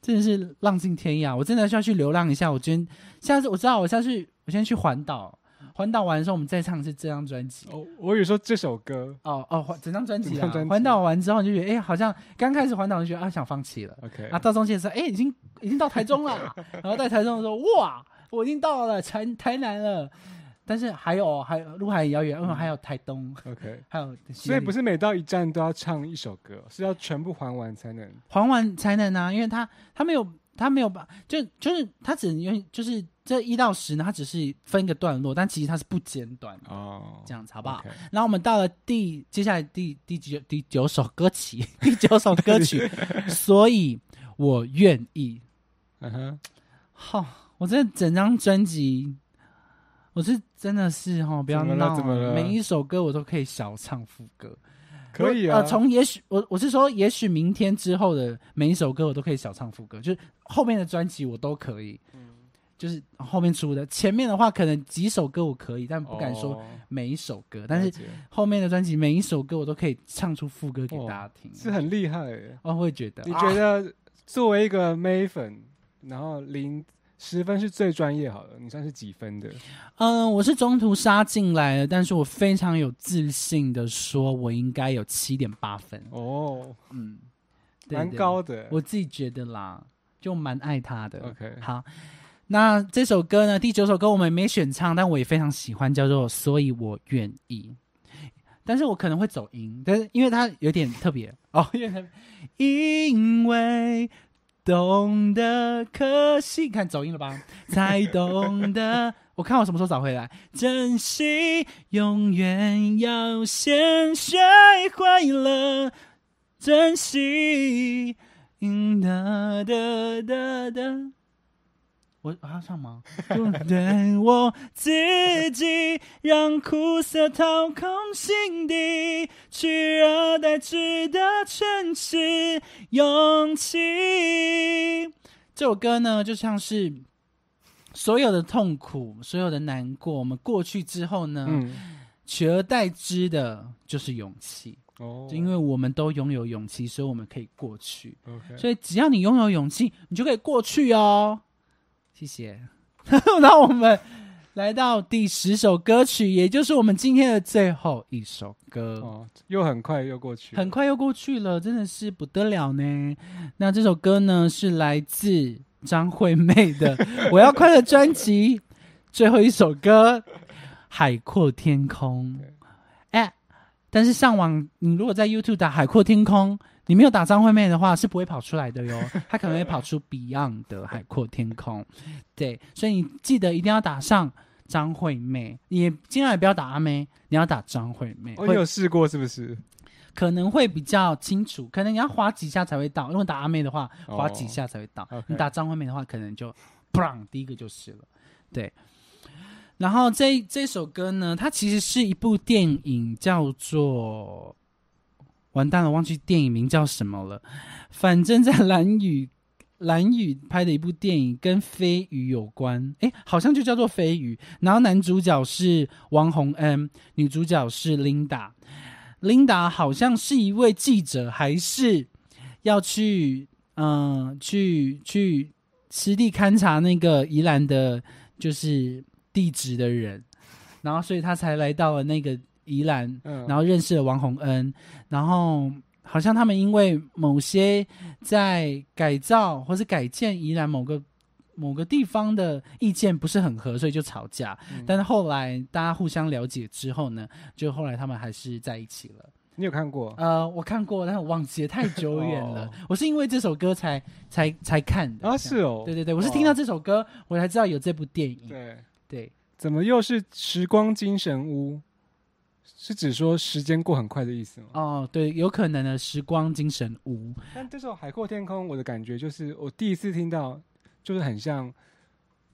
真的是浪尽天涯，我真的需要去流浪一下。我今天下次我知道我下次去我先去环岛，环岛完的时候我们再唱的是这张专辑。哦，我以为说这首歌。哦哦，环整张专辑啊环岛完之后你就觉得，哎、好像刚开始环岛就觉得啊想放弃了，OK，啊到中间的时候，哎、已经已经到台中了，[LAUGHS] 然后在台中的时候，哇，我已经到了台台南了，但是还有还有路还很遥远，因为还有台东，OK，还有所以不是是每到一站都要唱一首歌，是要全部还完才能。还完才能啊，因为他他没有他没有把就就是他只能用就是这一到十呢，他只是分一个段落，但其实它是不间断的，哦，这样子好不好然后我们到了第接下来第第九第九首歌曲，[LAUGHS] 第九首歌曲，所以我愿意。嗯哼，好、我这整张专辑，我是真的是哈、不要闹每一首歌我都可以小唱副歌。可以啊。呃，从也许我我是说，也许明天之后的每一首歌我都可以小唱副歌，就是后面的专辑我都可以。嗯就是后面出的。前面的话可能几首歌我可以，但不敢说哦每一首歌。但是后面的专辑每一首歌我都可以唱出副歌给哦大家听，是很厉害耶。我会觉得。你啊觉得作为一个妹粉，然后零十分是最专业好了，你算是几分的？嗯，我是中途杀进来的，但是我非常有自信的说，我应该有七点八分。哦，嗯，对蛮高的。我自己觉得啦，就蛮爱他的。OK，好，那这首歌呢，第九首歌我们没选唱，但我也非常喜欢，叫做《所以我愿意》。但是我可能会走音，但是因为它有点特别哦，因为 [LAUGHS] 因为懂得可惜，看走音了吧？[LAUGHS] 才懂得，我看我什么时候找回来，珍惜永远要先学会了珍惜。嗯哒哒哒哒。我我要唱吗？就对我自己，让苦涩掏空心底，取而代之的全是勇气。这首歌呢，就像是所有的痛苦、所有的难过，我们过去之后呢，嗯，取而代之的就是勇气。哦就因为我们都拥有勇气，所以我们可以过去。OK，所以只要你拥有勇气，你就可以过去哦。谢谢。[LAUGHS] 那我们来到第十首歌曲，也就是我们今天的最后一首歌，哦，又很快又过去，很快又过去了，真的是不得了呢。那这首歌呢，是来自张惠妹的《我要快乐》专辑 [LAUGHS] 最后一首歌《海阔天空》对。哎，但是上网，你如果在 YouTube 打“海阔天空”，你没有打张惠妹的话，是不会跑出来的哟。[LAUGHS] 她可能会跑出 Beyond 的《海阔天空》。对，所以你记得一定要打上张惠妹，也尽量也不要打阿妹，你要打张惠妹。我，有试过是不是？可能会比较清楚，可能你要滑几下才会到。如果打阿妹的话，哦划几下才会到。你打张惠妹的话，可能就砰，第一个就是了。对。然后这这首歌呢，它其实是一部电影，叫做完蛋了，忘记电影名叫什么了。反正在蓝宇 [LAUGHS] 蓝宇拍的一部电影，跟飞鱼有关，诶，好像就叫做飞鱼。然后男主角是王洪恩，女主角是琳达。琳达好像是一位记者，还是要去嗯、去去实地勘察那个宜兰的，就是地址的人，然后所以他才来到了那个宜兰，嗯，然后认识了王洪恩，然后好像他们因为某些在改造或是改建宜兰某个某个地方的意见不是很合，所以就吵架。嗯但是后来大家互相了解之后呢，就后来他们还是在一起了。你有看过？呃，我看过，但是我忘记了，太久远了。哦我是因为这首歌才才才看的啊，是哦，对对对，我是听到这首歌，我才知道有这部电影。对，对，怎么又是时光精神屋？是指说时间过很快的意思吗？哦，对，有可能的时光精神屋。但这首《海阔天空》，我的感觉就是，我第一次听到，就是很像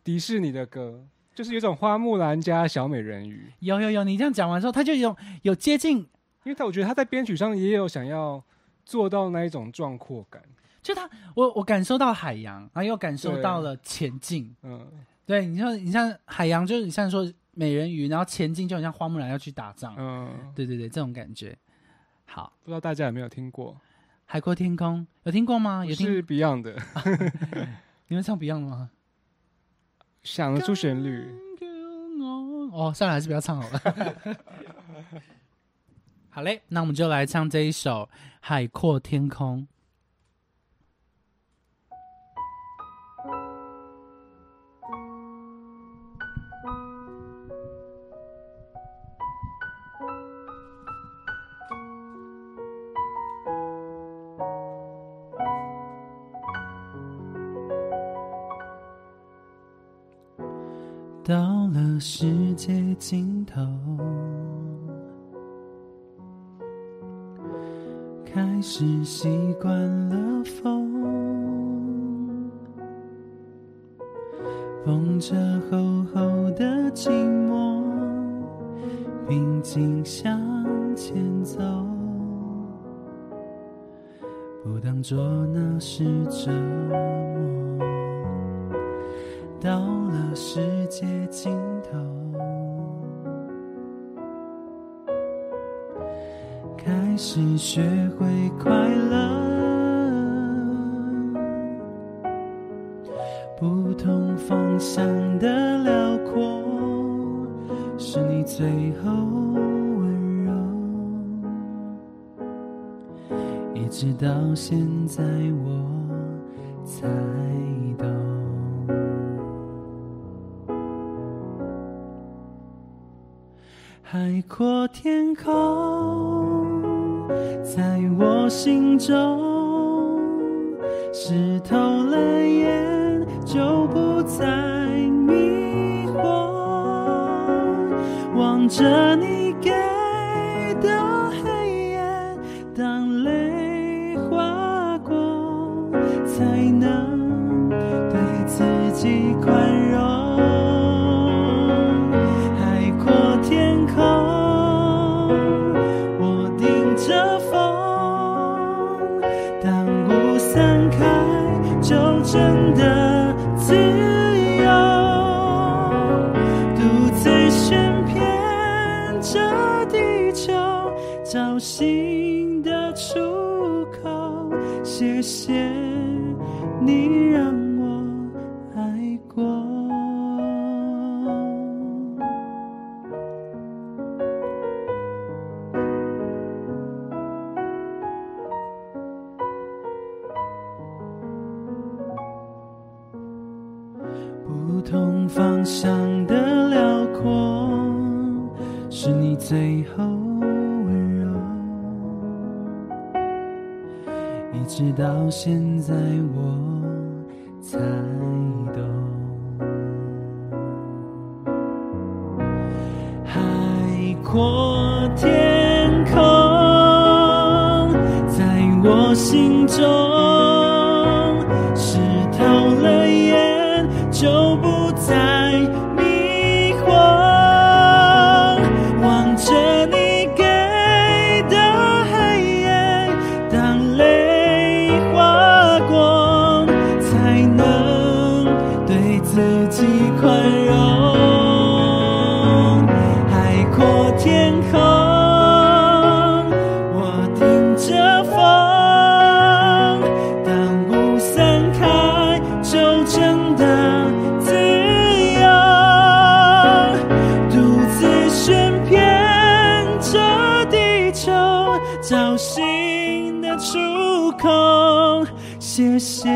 迪士尼的歌，就是有一种花木兰加小美人鱼。有有有，你这样讲完之后，它就有有接近，因为他我觉得他在编曲上也有想要做到那一种壮阔感。就他，我我感受到海洋，然后又感受到了前进。嗯，对，你像你像海洋，就是你像说美人鱼，然后前进就很像花木兰要去打仗。嗯，对对对，这种感觉。好，不知道大家有没有听过？海阔天空有听过吗？有听？是 Beyond 的，[LAUGHS] 你们唱 Beyond 吗？想得出旋律。哦，算了，还是不要唱好了。[LAUGHS] 好嘞，那我们就来唱这一首《海阔天空》。尽头，开始习惯了风，风着厚厚的寂寞，平静向前走，不当作那是折磨。到了世界尽头，是学会快乐。不同方向的辽阔，是你最后温柔。一直到现在，我才懂。海阔天空，在我心中，湿透了眼，就不再迷惑。望着你着风，当雾散开，就真的自由。独自寻遍这地球，找新的出口。谢谢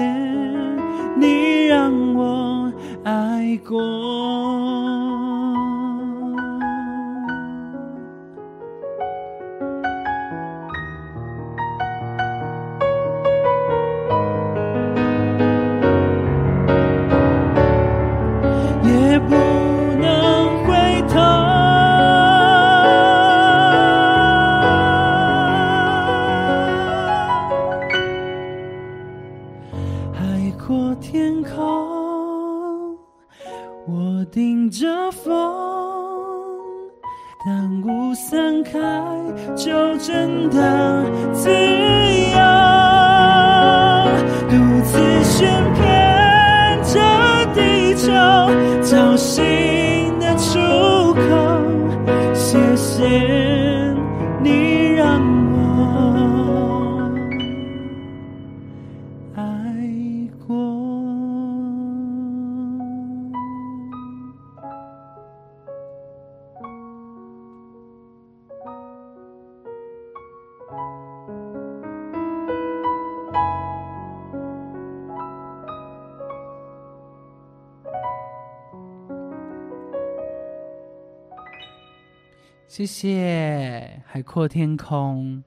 谢谢海阔天空，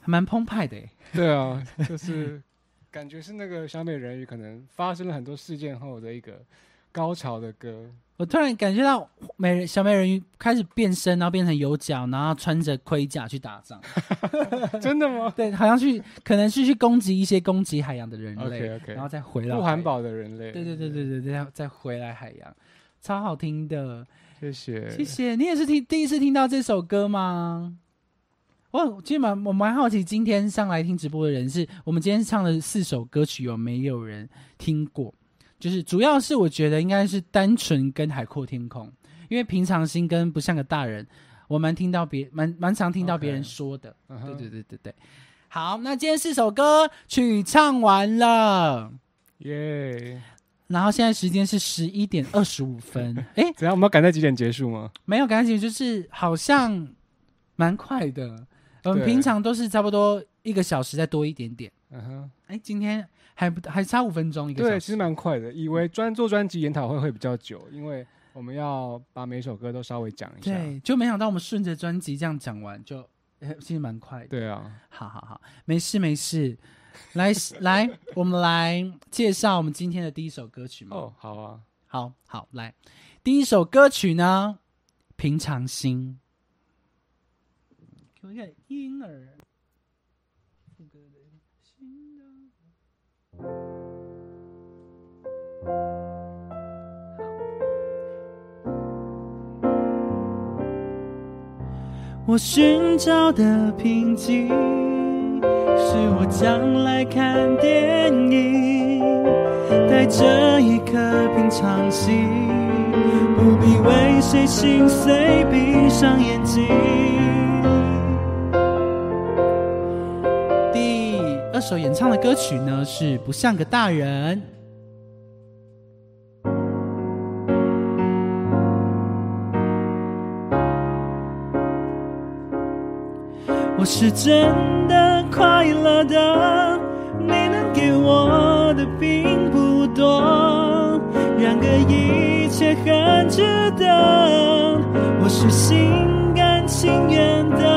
还蛮澎湃的耶。对啊，[LAUGHS] 就是感觉是那个小美人鱼可能发生了很多事件后的一个高潮的歌。我突然感觉到美人小美人鱼开始变身，然后变成有角，然后穿着盔甲去打仗。[LAUGHS] 真的吗 [LAUGHS] 对，好像去可能是去攻击一些攻击海洋的人类然后再回来不环。保的人类。对对对对对对，再再回来海洋，超好听的。谢谢谢谢你也是听第一次听到这首歌吗？我其实蛮我蛮好奇，今天上来听直播的人是我们今天唱的四首歌曲有没有人听过？就是主要是我觉得应该是单纯跟海阔天空，因为平常心跟不像个大人，我蛮听到别蛮蛮常听到别人说的。对对对对对。好，那今天四首歌曲唱完了，耶！然后现在时间是十一点二十五分。[LAUGHS] 哎，怎样？我们要赶在几点结束吗？没有感觉，就是好像蛮快的。我们平常都是差不多一个小时再多一点点。嗯哼，哎，今天还不还差五分钟一个小对，其实蛮快的。以为专做专辑研讨会会比较久，因为我们要把每首歌都稍微讲一下。对，就没想到我们顺着专辑这样讲完，就呃其实蛮快的。对啊，好好好，没事没事。来来，我们来介绍我们今天的第一首歌曲嘛。哦，好啊，好好来，第一首歌曲呢，《平常心》。给我一个婴儿。我寻找的平静，是我将来看电影，带着一颗平常心，不必为谁心碎，闭上眼睛。第二首演唱的歌曲呢是《不像个大人》。我是真的快乐的，你能给我的并不多，然而一切很值得。我是心甘情愿的，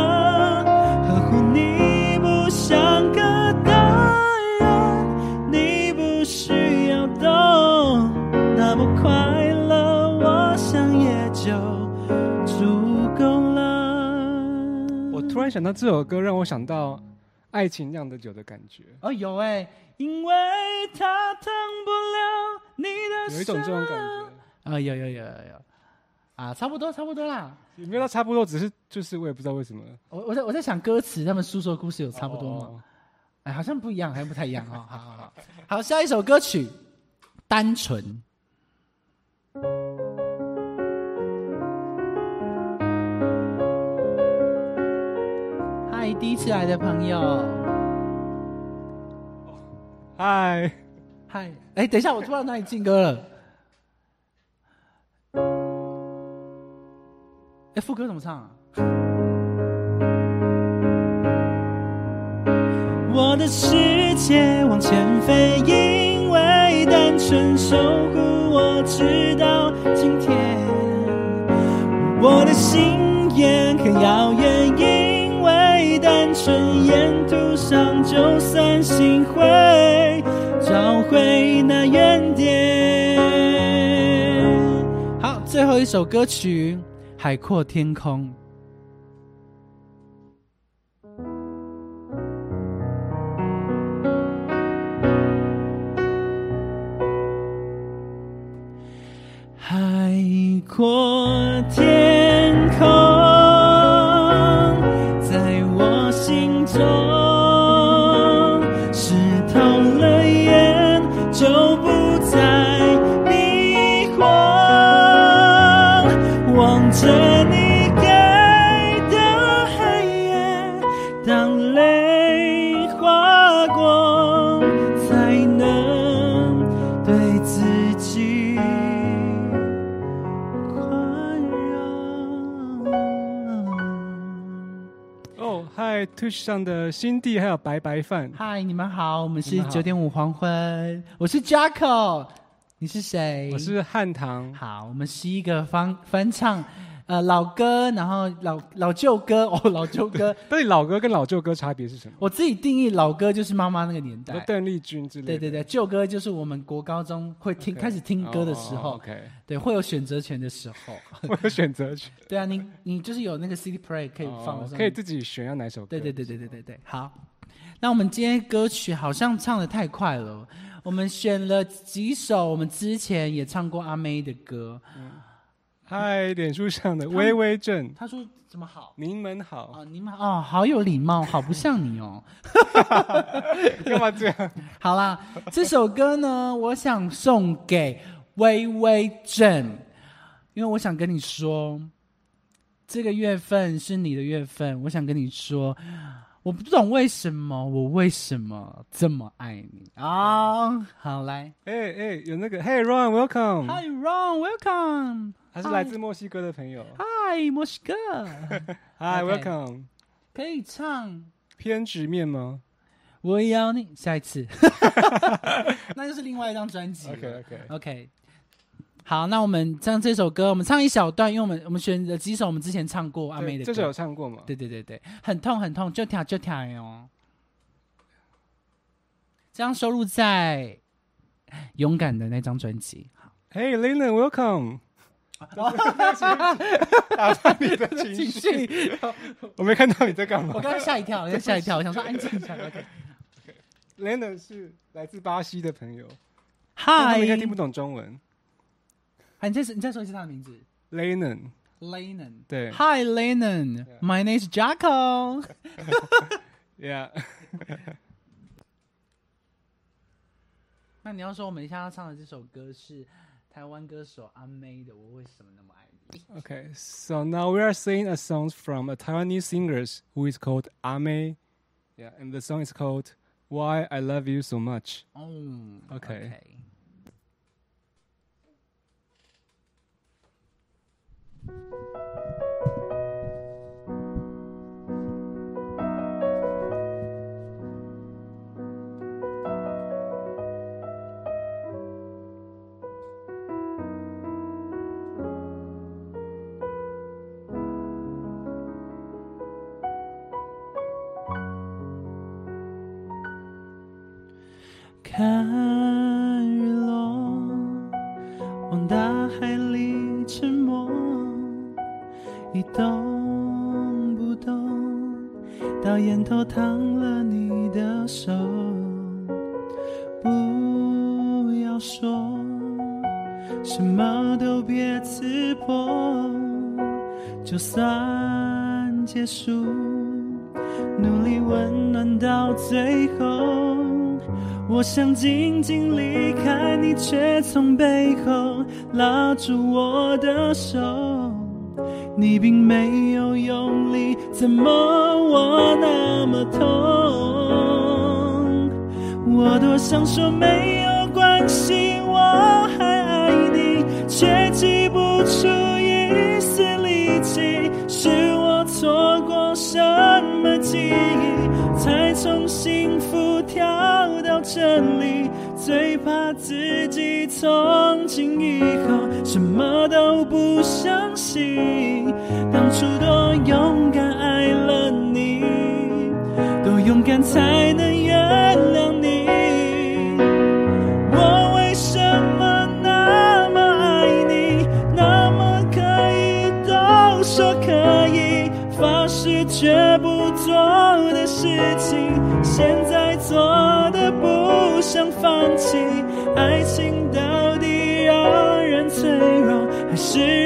呵护你不像个大人，你不需要懂，那么快乐，我想也就足够了。我突然想到这首歌，让我想到爱情酿的酒的感觉，哦，有哎、因为它烫不了你的有一种这种感手觉。啊、有有有有有，啊，差不多差不多啦。也没有到差不多，只是就是我也不知道为什么。我我在我在想歌词，他们诉说的故事有差不多吗？哦哎，好像不一样，好像不太一样哦。好好好，好，下一首歌曲《单纯》。第一次来的朋友，嗨，嗨，哎，等一下，我突然哪里进歌了？哎，副歌怎么唱啊？我的世界往前飞，因为单纯守护我直到今天。我的心也很遥远，沿途上就算心灰，找回那原点。好，最后一首歌曲《海阔天空》。海阔天空，中，嗨，Tush 上的新地还有白白饭，嗨，你们好，我们是九点五黄昏，我是 Jacko，你是谁？我是汉唐，好，我们是一个翻翻唱呃老歌，然后老老旧歌 [LAUGHS] 哦，老旧歌。[LAUGHS] 到底老歌跟老旧歌差别是什么？我自己定义老歌就是妈妈那个年代，说邓丽君之类的。对对对，旧歌就是我们国高中会听开始听歌的时候，对，会有选择权的时候。[LAUGHS] 会有选择权，对啊，你你就是有那个 CD Play 可以放的时候，哦可以自己选要哪首歌。对对对对对对对，好。那我们今天歌曲好像唱的太快了，我们选了几首我们之前也唱过阿妹的歌，嗨，脸书上的微微正，他说怎么好？您们好，哦，你们哦，好有礼貌，好不像你哦。[LAUGHS] 干嘛这样？[LAUGHS] 好啦，这首歌呢，我想送给微微正，因为我想跟你说，这个月份是你的月份，我想跟你说，我不懂为什么，我为什么这么爱你？啊？好来。哎哎，有那个，Hey Ron，Welcome，，Hi Ron，Welcome，他是来自墨西哥的朋友。Hi 墨西哥，，[LAUGHS] Hi，Welcome，可以唱。偏执面吗？我要你，下一次，[LAUGHS] 那就是另外一张专辑了。？OK。OK，OK，好，那我们唱这首歌，我们唱一小段，因为我们我们选了几首我们之前唱过阿妹的歌，这首有唱过吗？对对对对，很痛很痛，就跳就跳哟。这样收录在《勇敢》的那张专辑。好 Hey Lennon，Welcome，[LAUGHS] 打断你的情继绪，[LAUGHS] [LAUGHS] 我没看到你在干嘛我刚刚吓一跳，我吓一跳，我想说安静一下。OK，？Lennon 是来自巴西的朋友，他嗨们，应该听不懂中文。啊你再说你再说一次他的名字 Lennon， ，Lennon。对 Hi Lennon, my name is Jacko. ，Yeah，那你要说我们现在要唱的这首歌是台湾歌手阿妹的《我为什么那么爱你》。 Okay, [LAUGHS] [LAUGHS] so now we are singing a song from a Taiwanese singer who is called Ame. Yeah, and the song is called Why I Love You So Much. 哦 OK 看想紧紧离开你，却从背后拉住我的手。你并没有用力，怎么我那么痛？我多想说没有关系，我还爱你，却挤不出一丝力气。是我错过什么记忆，才从幸福跳这里？最怕自己从今以后什么都不相信。当初多勇敢爱了你，多勇敢才能 sin.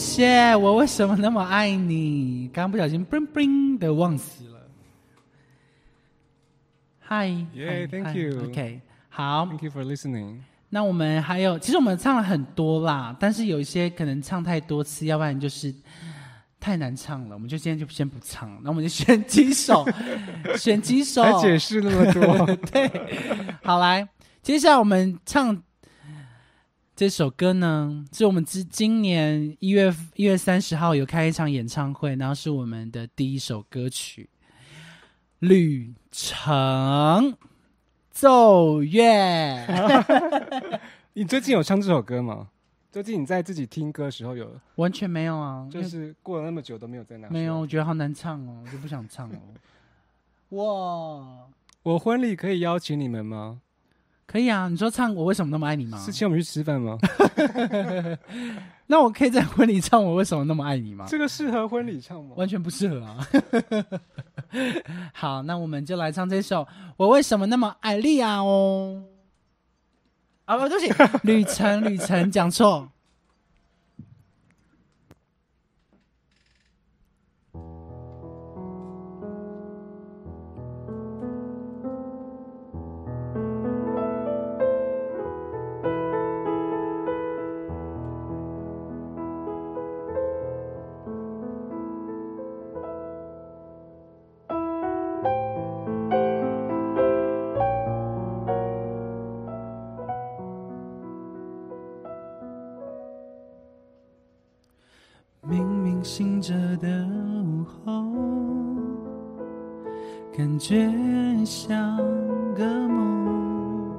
谢谢，我为什么那么爱你？刚刚不小心 bling bling 的忘词了。Hi，Yeah，Thank you. OK，好，Thank you for listening. 那我们还有，其实我们唱了很多啦，但是有一些可能唱太多次，要不然就是太难唱了，我们就今天就先不唱，那我们就选几首，选几首，还解释那么多，[LAUGHS] 对，好来，接下来我们唱这首歌呢，是我们之今年一月一月三十号有开一场演唱会，然后是我们的第一首歌曲《旅程奏乐》。[LAUGHS] 你最近有唱这首歌吗？最近你在自己听歌的时候有，完全没有啊，就是过了那么久都没有在那。没有，我。觉得好难唱哦，我就不想唱哦。[LAUGHS] 哇，我婚礼可以邀请你们吗？可以啊，你说唱我为什么那么爱你吗？是请我们去吃饭吗？[LAUGHS] 那我可以在婚礼唱我为什么那么爱你吗？这个适合婚礼唱吗？完全不适合啊。[LAUGHS] 好，那我们就来唱这首《我为什么那么爱莉亚》哦。啊，不，对不起，旅程，旅程，讲错。觉像个梦，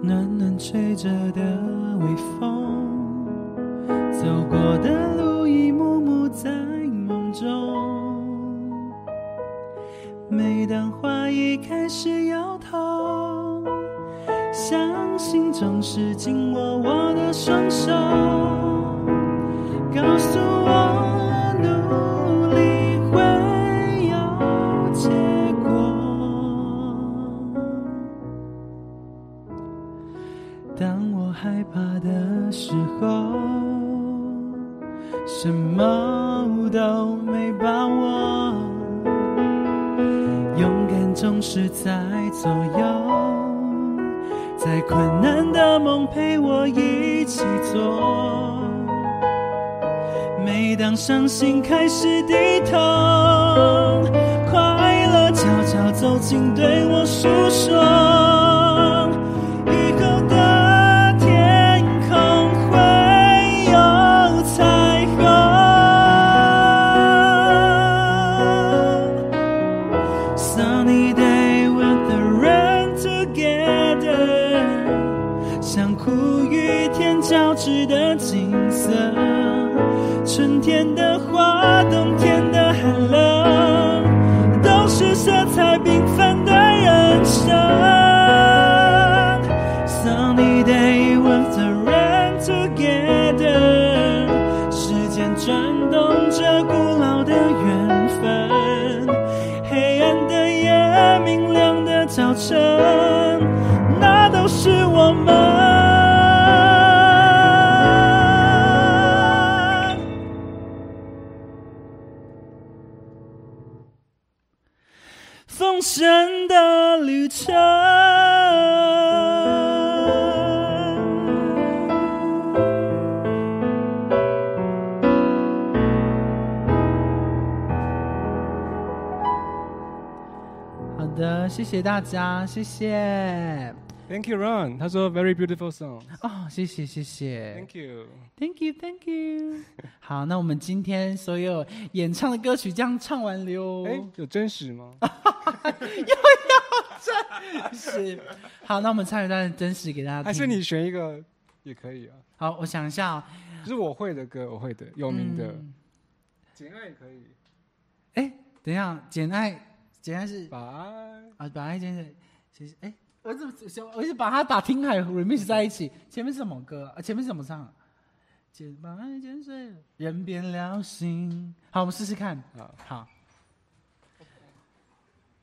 暖暖吹着的微风，走过的路一幕幕在梦中。每当花一开始摇头，相信总是紧握我的双手。告诉害怕的时候，什么都没把握，勇敢总是在左右，在困难的梦陪我一起做。每当伤心开始低头，快乐悄悄走近对我诉说。程。好的，谢谢大家，谢谢 Thank you, Ron。他说 Very beautiful song。哦，谢谢谢谢 Thank you。Thank you, thank you。[LAUGHS] 好，那我们今天所有演唱的歌曲这样唱完了哟。哎，有真实吗？[LAUGHS] 又要真实。好，那我们唱一段真实给大家听。还是你选一个也可以啊？好，我想一下哦。就是我会的歌，我会的，有名的，《嗯简爱》也可以。哎、等一下，简爱，简爱是拜。啊，把爱真是，其实哎，我怎么想，我一直把它打听海 remix 在一起。前面是什么歌？啊，前面是怎么唱？剪把爱剪碎了，人变了心。好，我们试试看。好，好。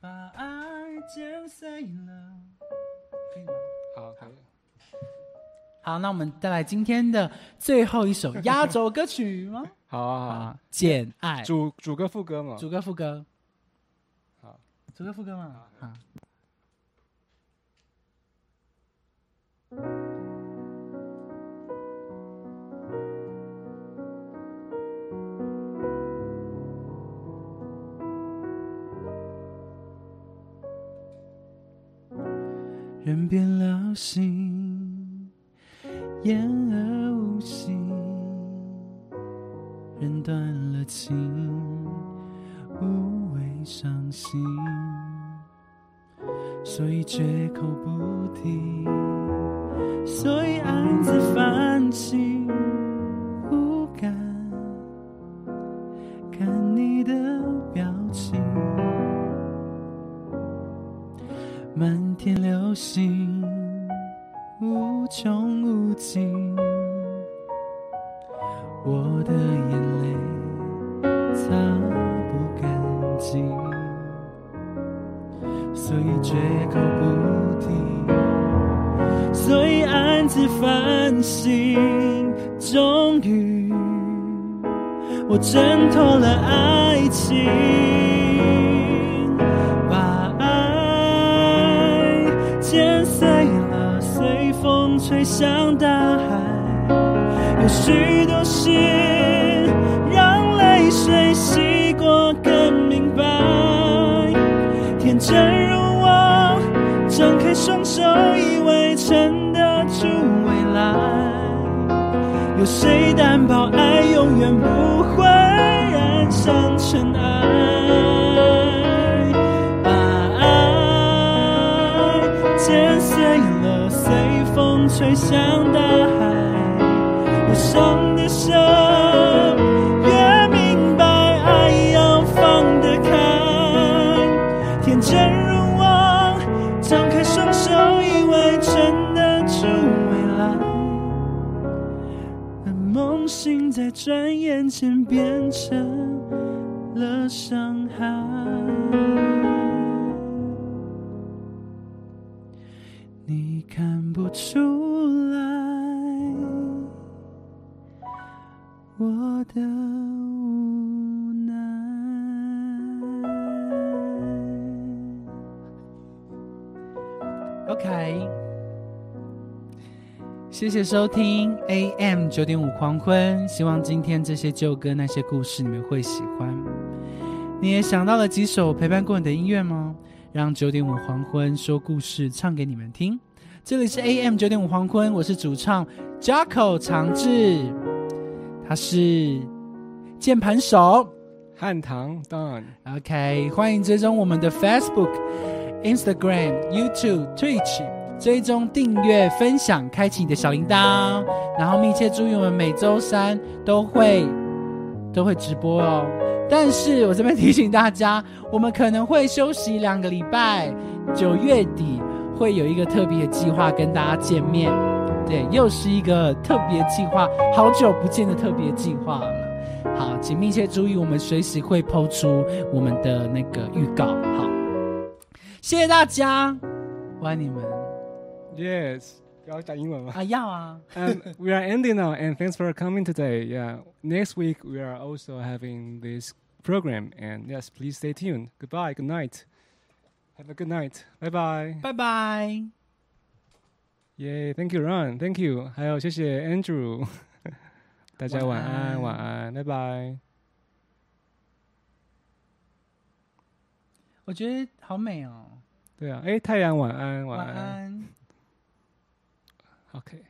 把爱剪碎了，可以吗？好，可以。好，那我们带来今天的最后一首压轴歌曲吗？[LAUGHS] 好啊，好啊。啊，简爱，主主歌副歌嘛。主歌副歌，好，主歌副歌嘛，好。人变了心，言而无信，人断了情，无谓伤心，所以绝口不提所以暗自反省，不敢。看你的表情，满天流星无穷无尽，我的眼泪擦所以绝口不提，所以暗自反省，终于我挣脱了爱情，把爱剪碎了，随风吹向大海。有许双手，以为撑得住未来。有谁担保爱永远不会染上尘埃？把爱剪碎了，随风吹向大海。我伤的深，转眼间变成了伤害。你看不出来我的无奈。OK。谢谢收听 AM 九点五黄昏，希望今天这些旧歌那些故事你们会喜欢。你也想到了几首陪伴过你的音乐吗？让九点五黄昏说故事唱给你们听。这里是 AM 九点五黄昏，我是主唱 Jacko 长治，他是键盘手。汉唐 Don，OK，欢迎追踪我们的 Facebook、Instagram、YouTube、Twitch，追踪、订阅、分享，开启你的小铃铛，然后密切注意我们每周三都会都会直播哦。但是我这边提醒大家，我们可能会休息两个礼拜，九月底会有一个特别的计划跟大家见面。对，又是一个特别计划，好久不见的特别计划了。好，请密切注意，我们随时会抛出我们的那个预告。好，谢谢大家，我爱你们 Yes，要讲英文吗啊！要啊， ？And we are ending now, and thanks for coming today. Yeah, next week we are also having this program, and yes, please stay tuned. Goodbye, good night. Have a good night. Bye bye. 拜拜。 Yay, thank you, Ron. Thank you. 还有谢谢 Andrew. 大家晚晚安安，晚安，拜拜。我觉得好美哦，对啊，哎，太阳晚安，晚晚安。 [LAUGHS] 安。OK。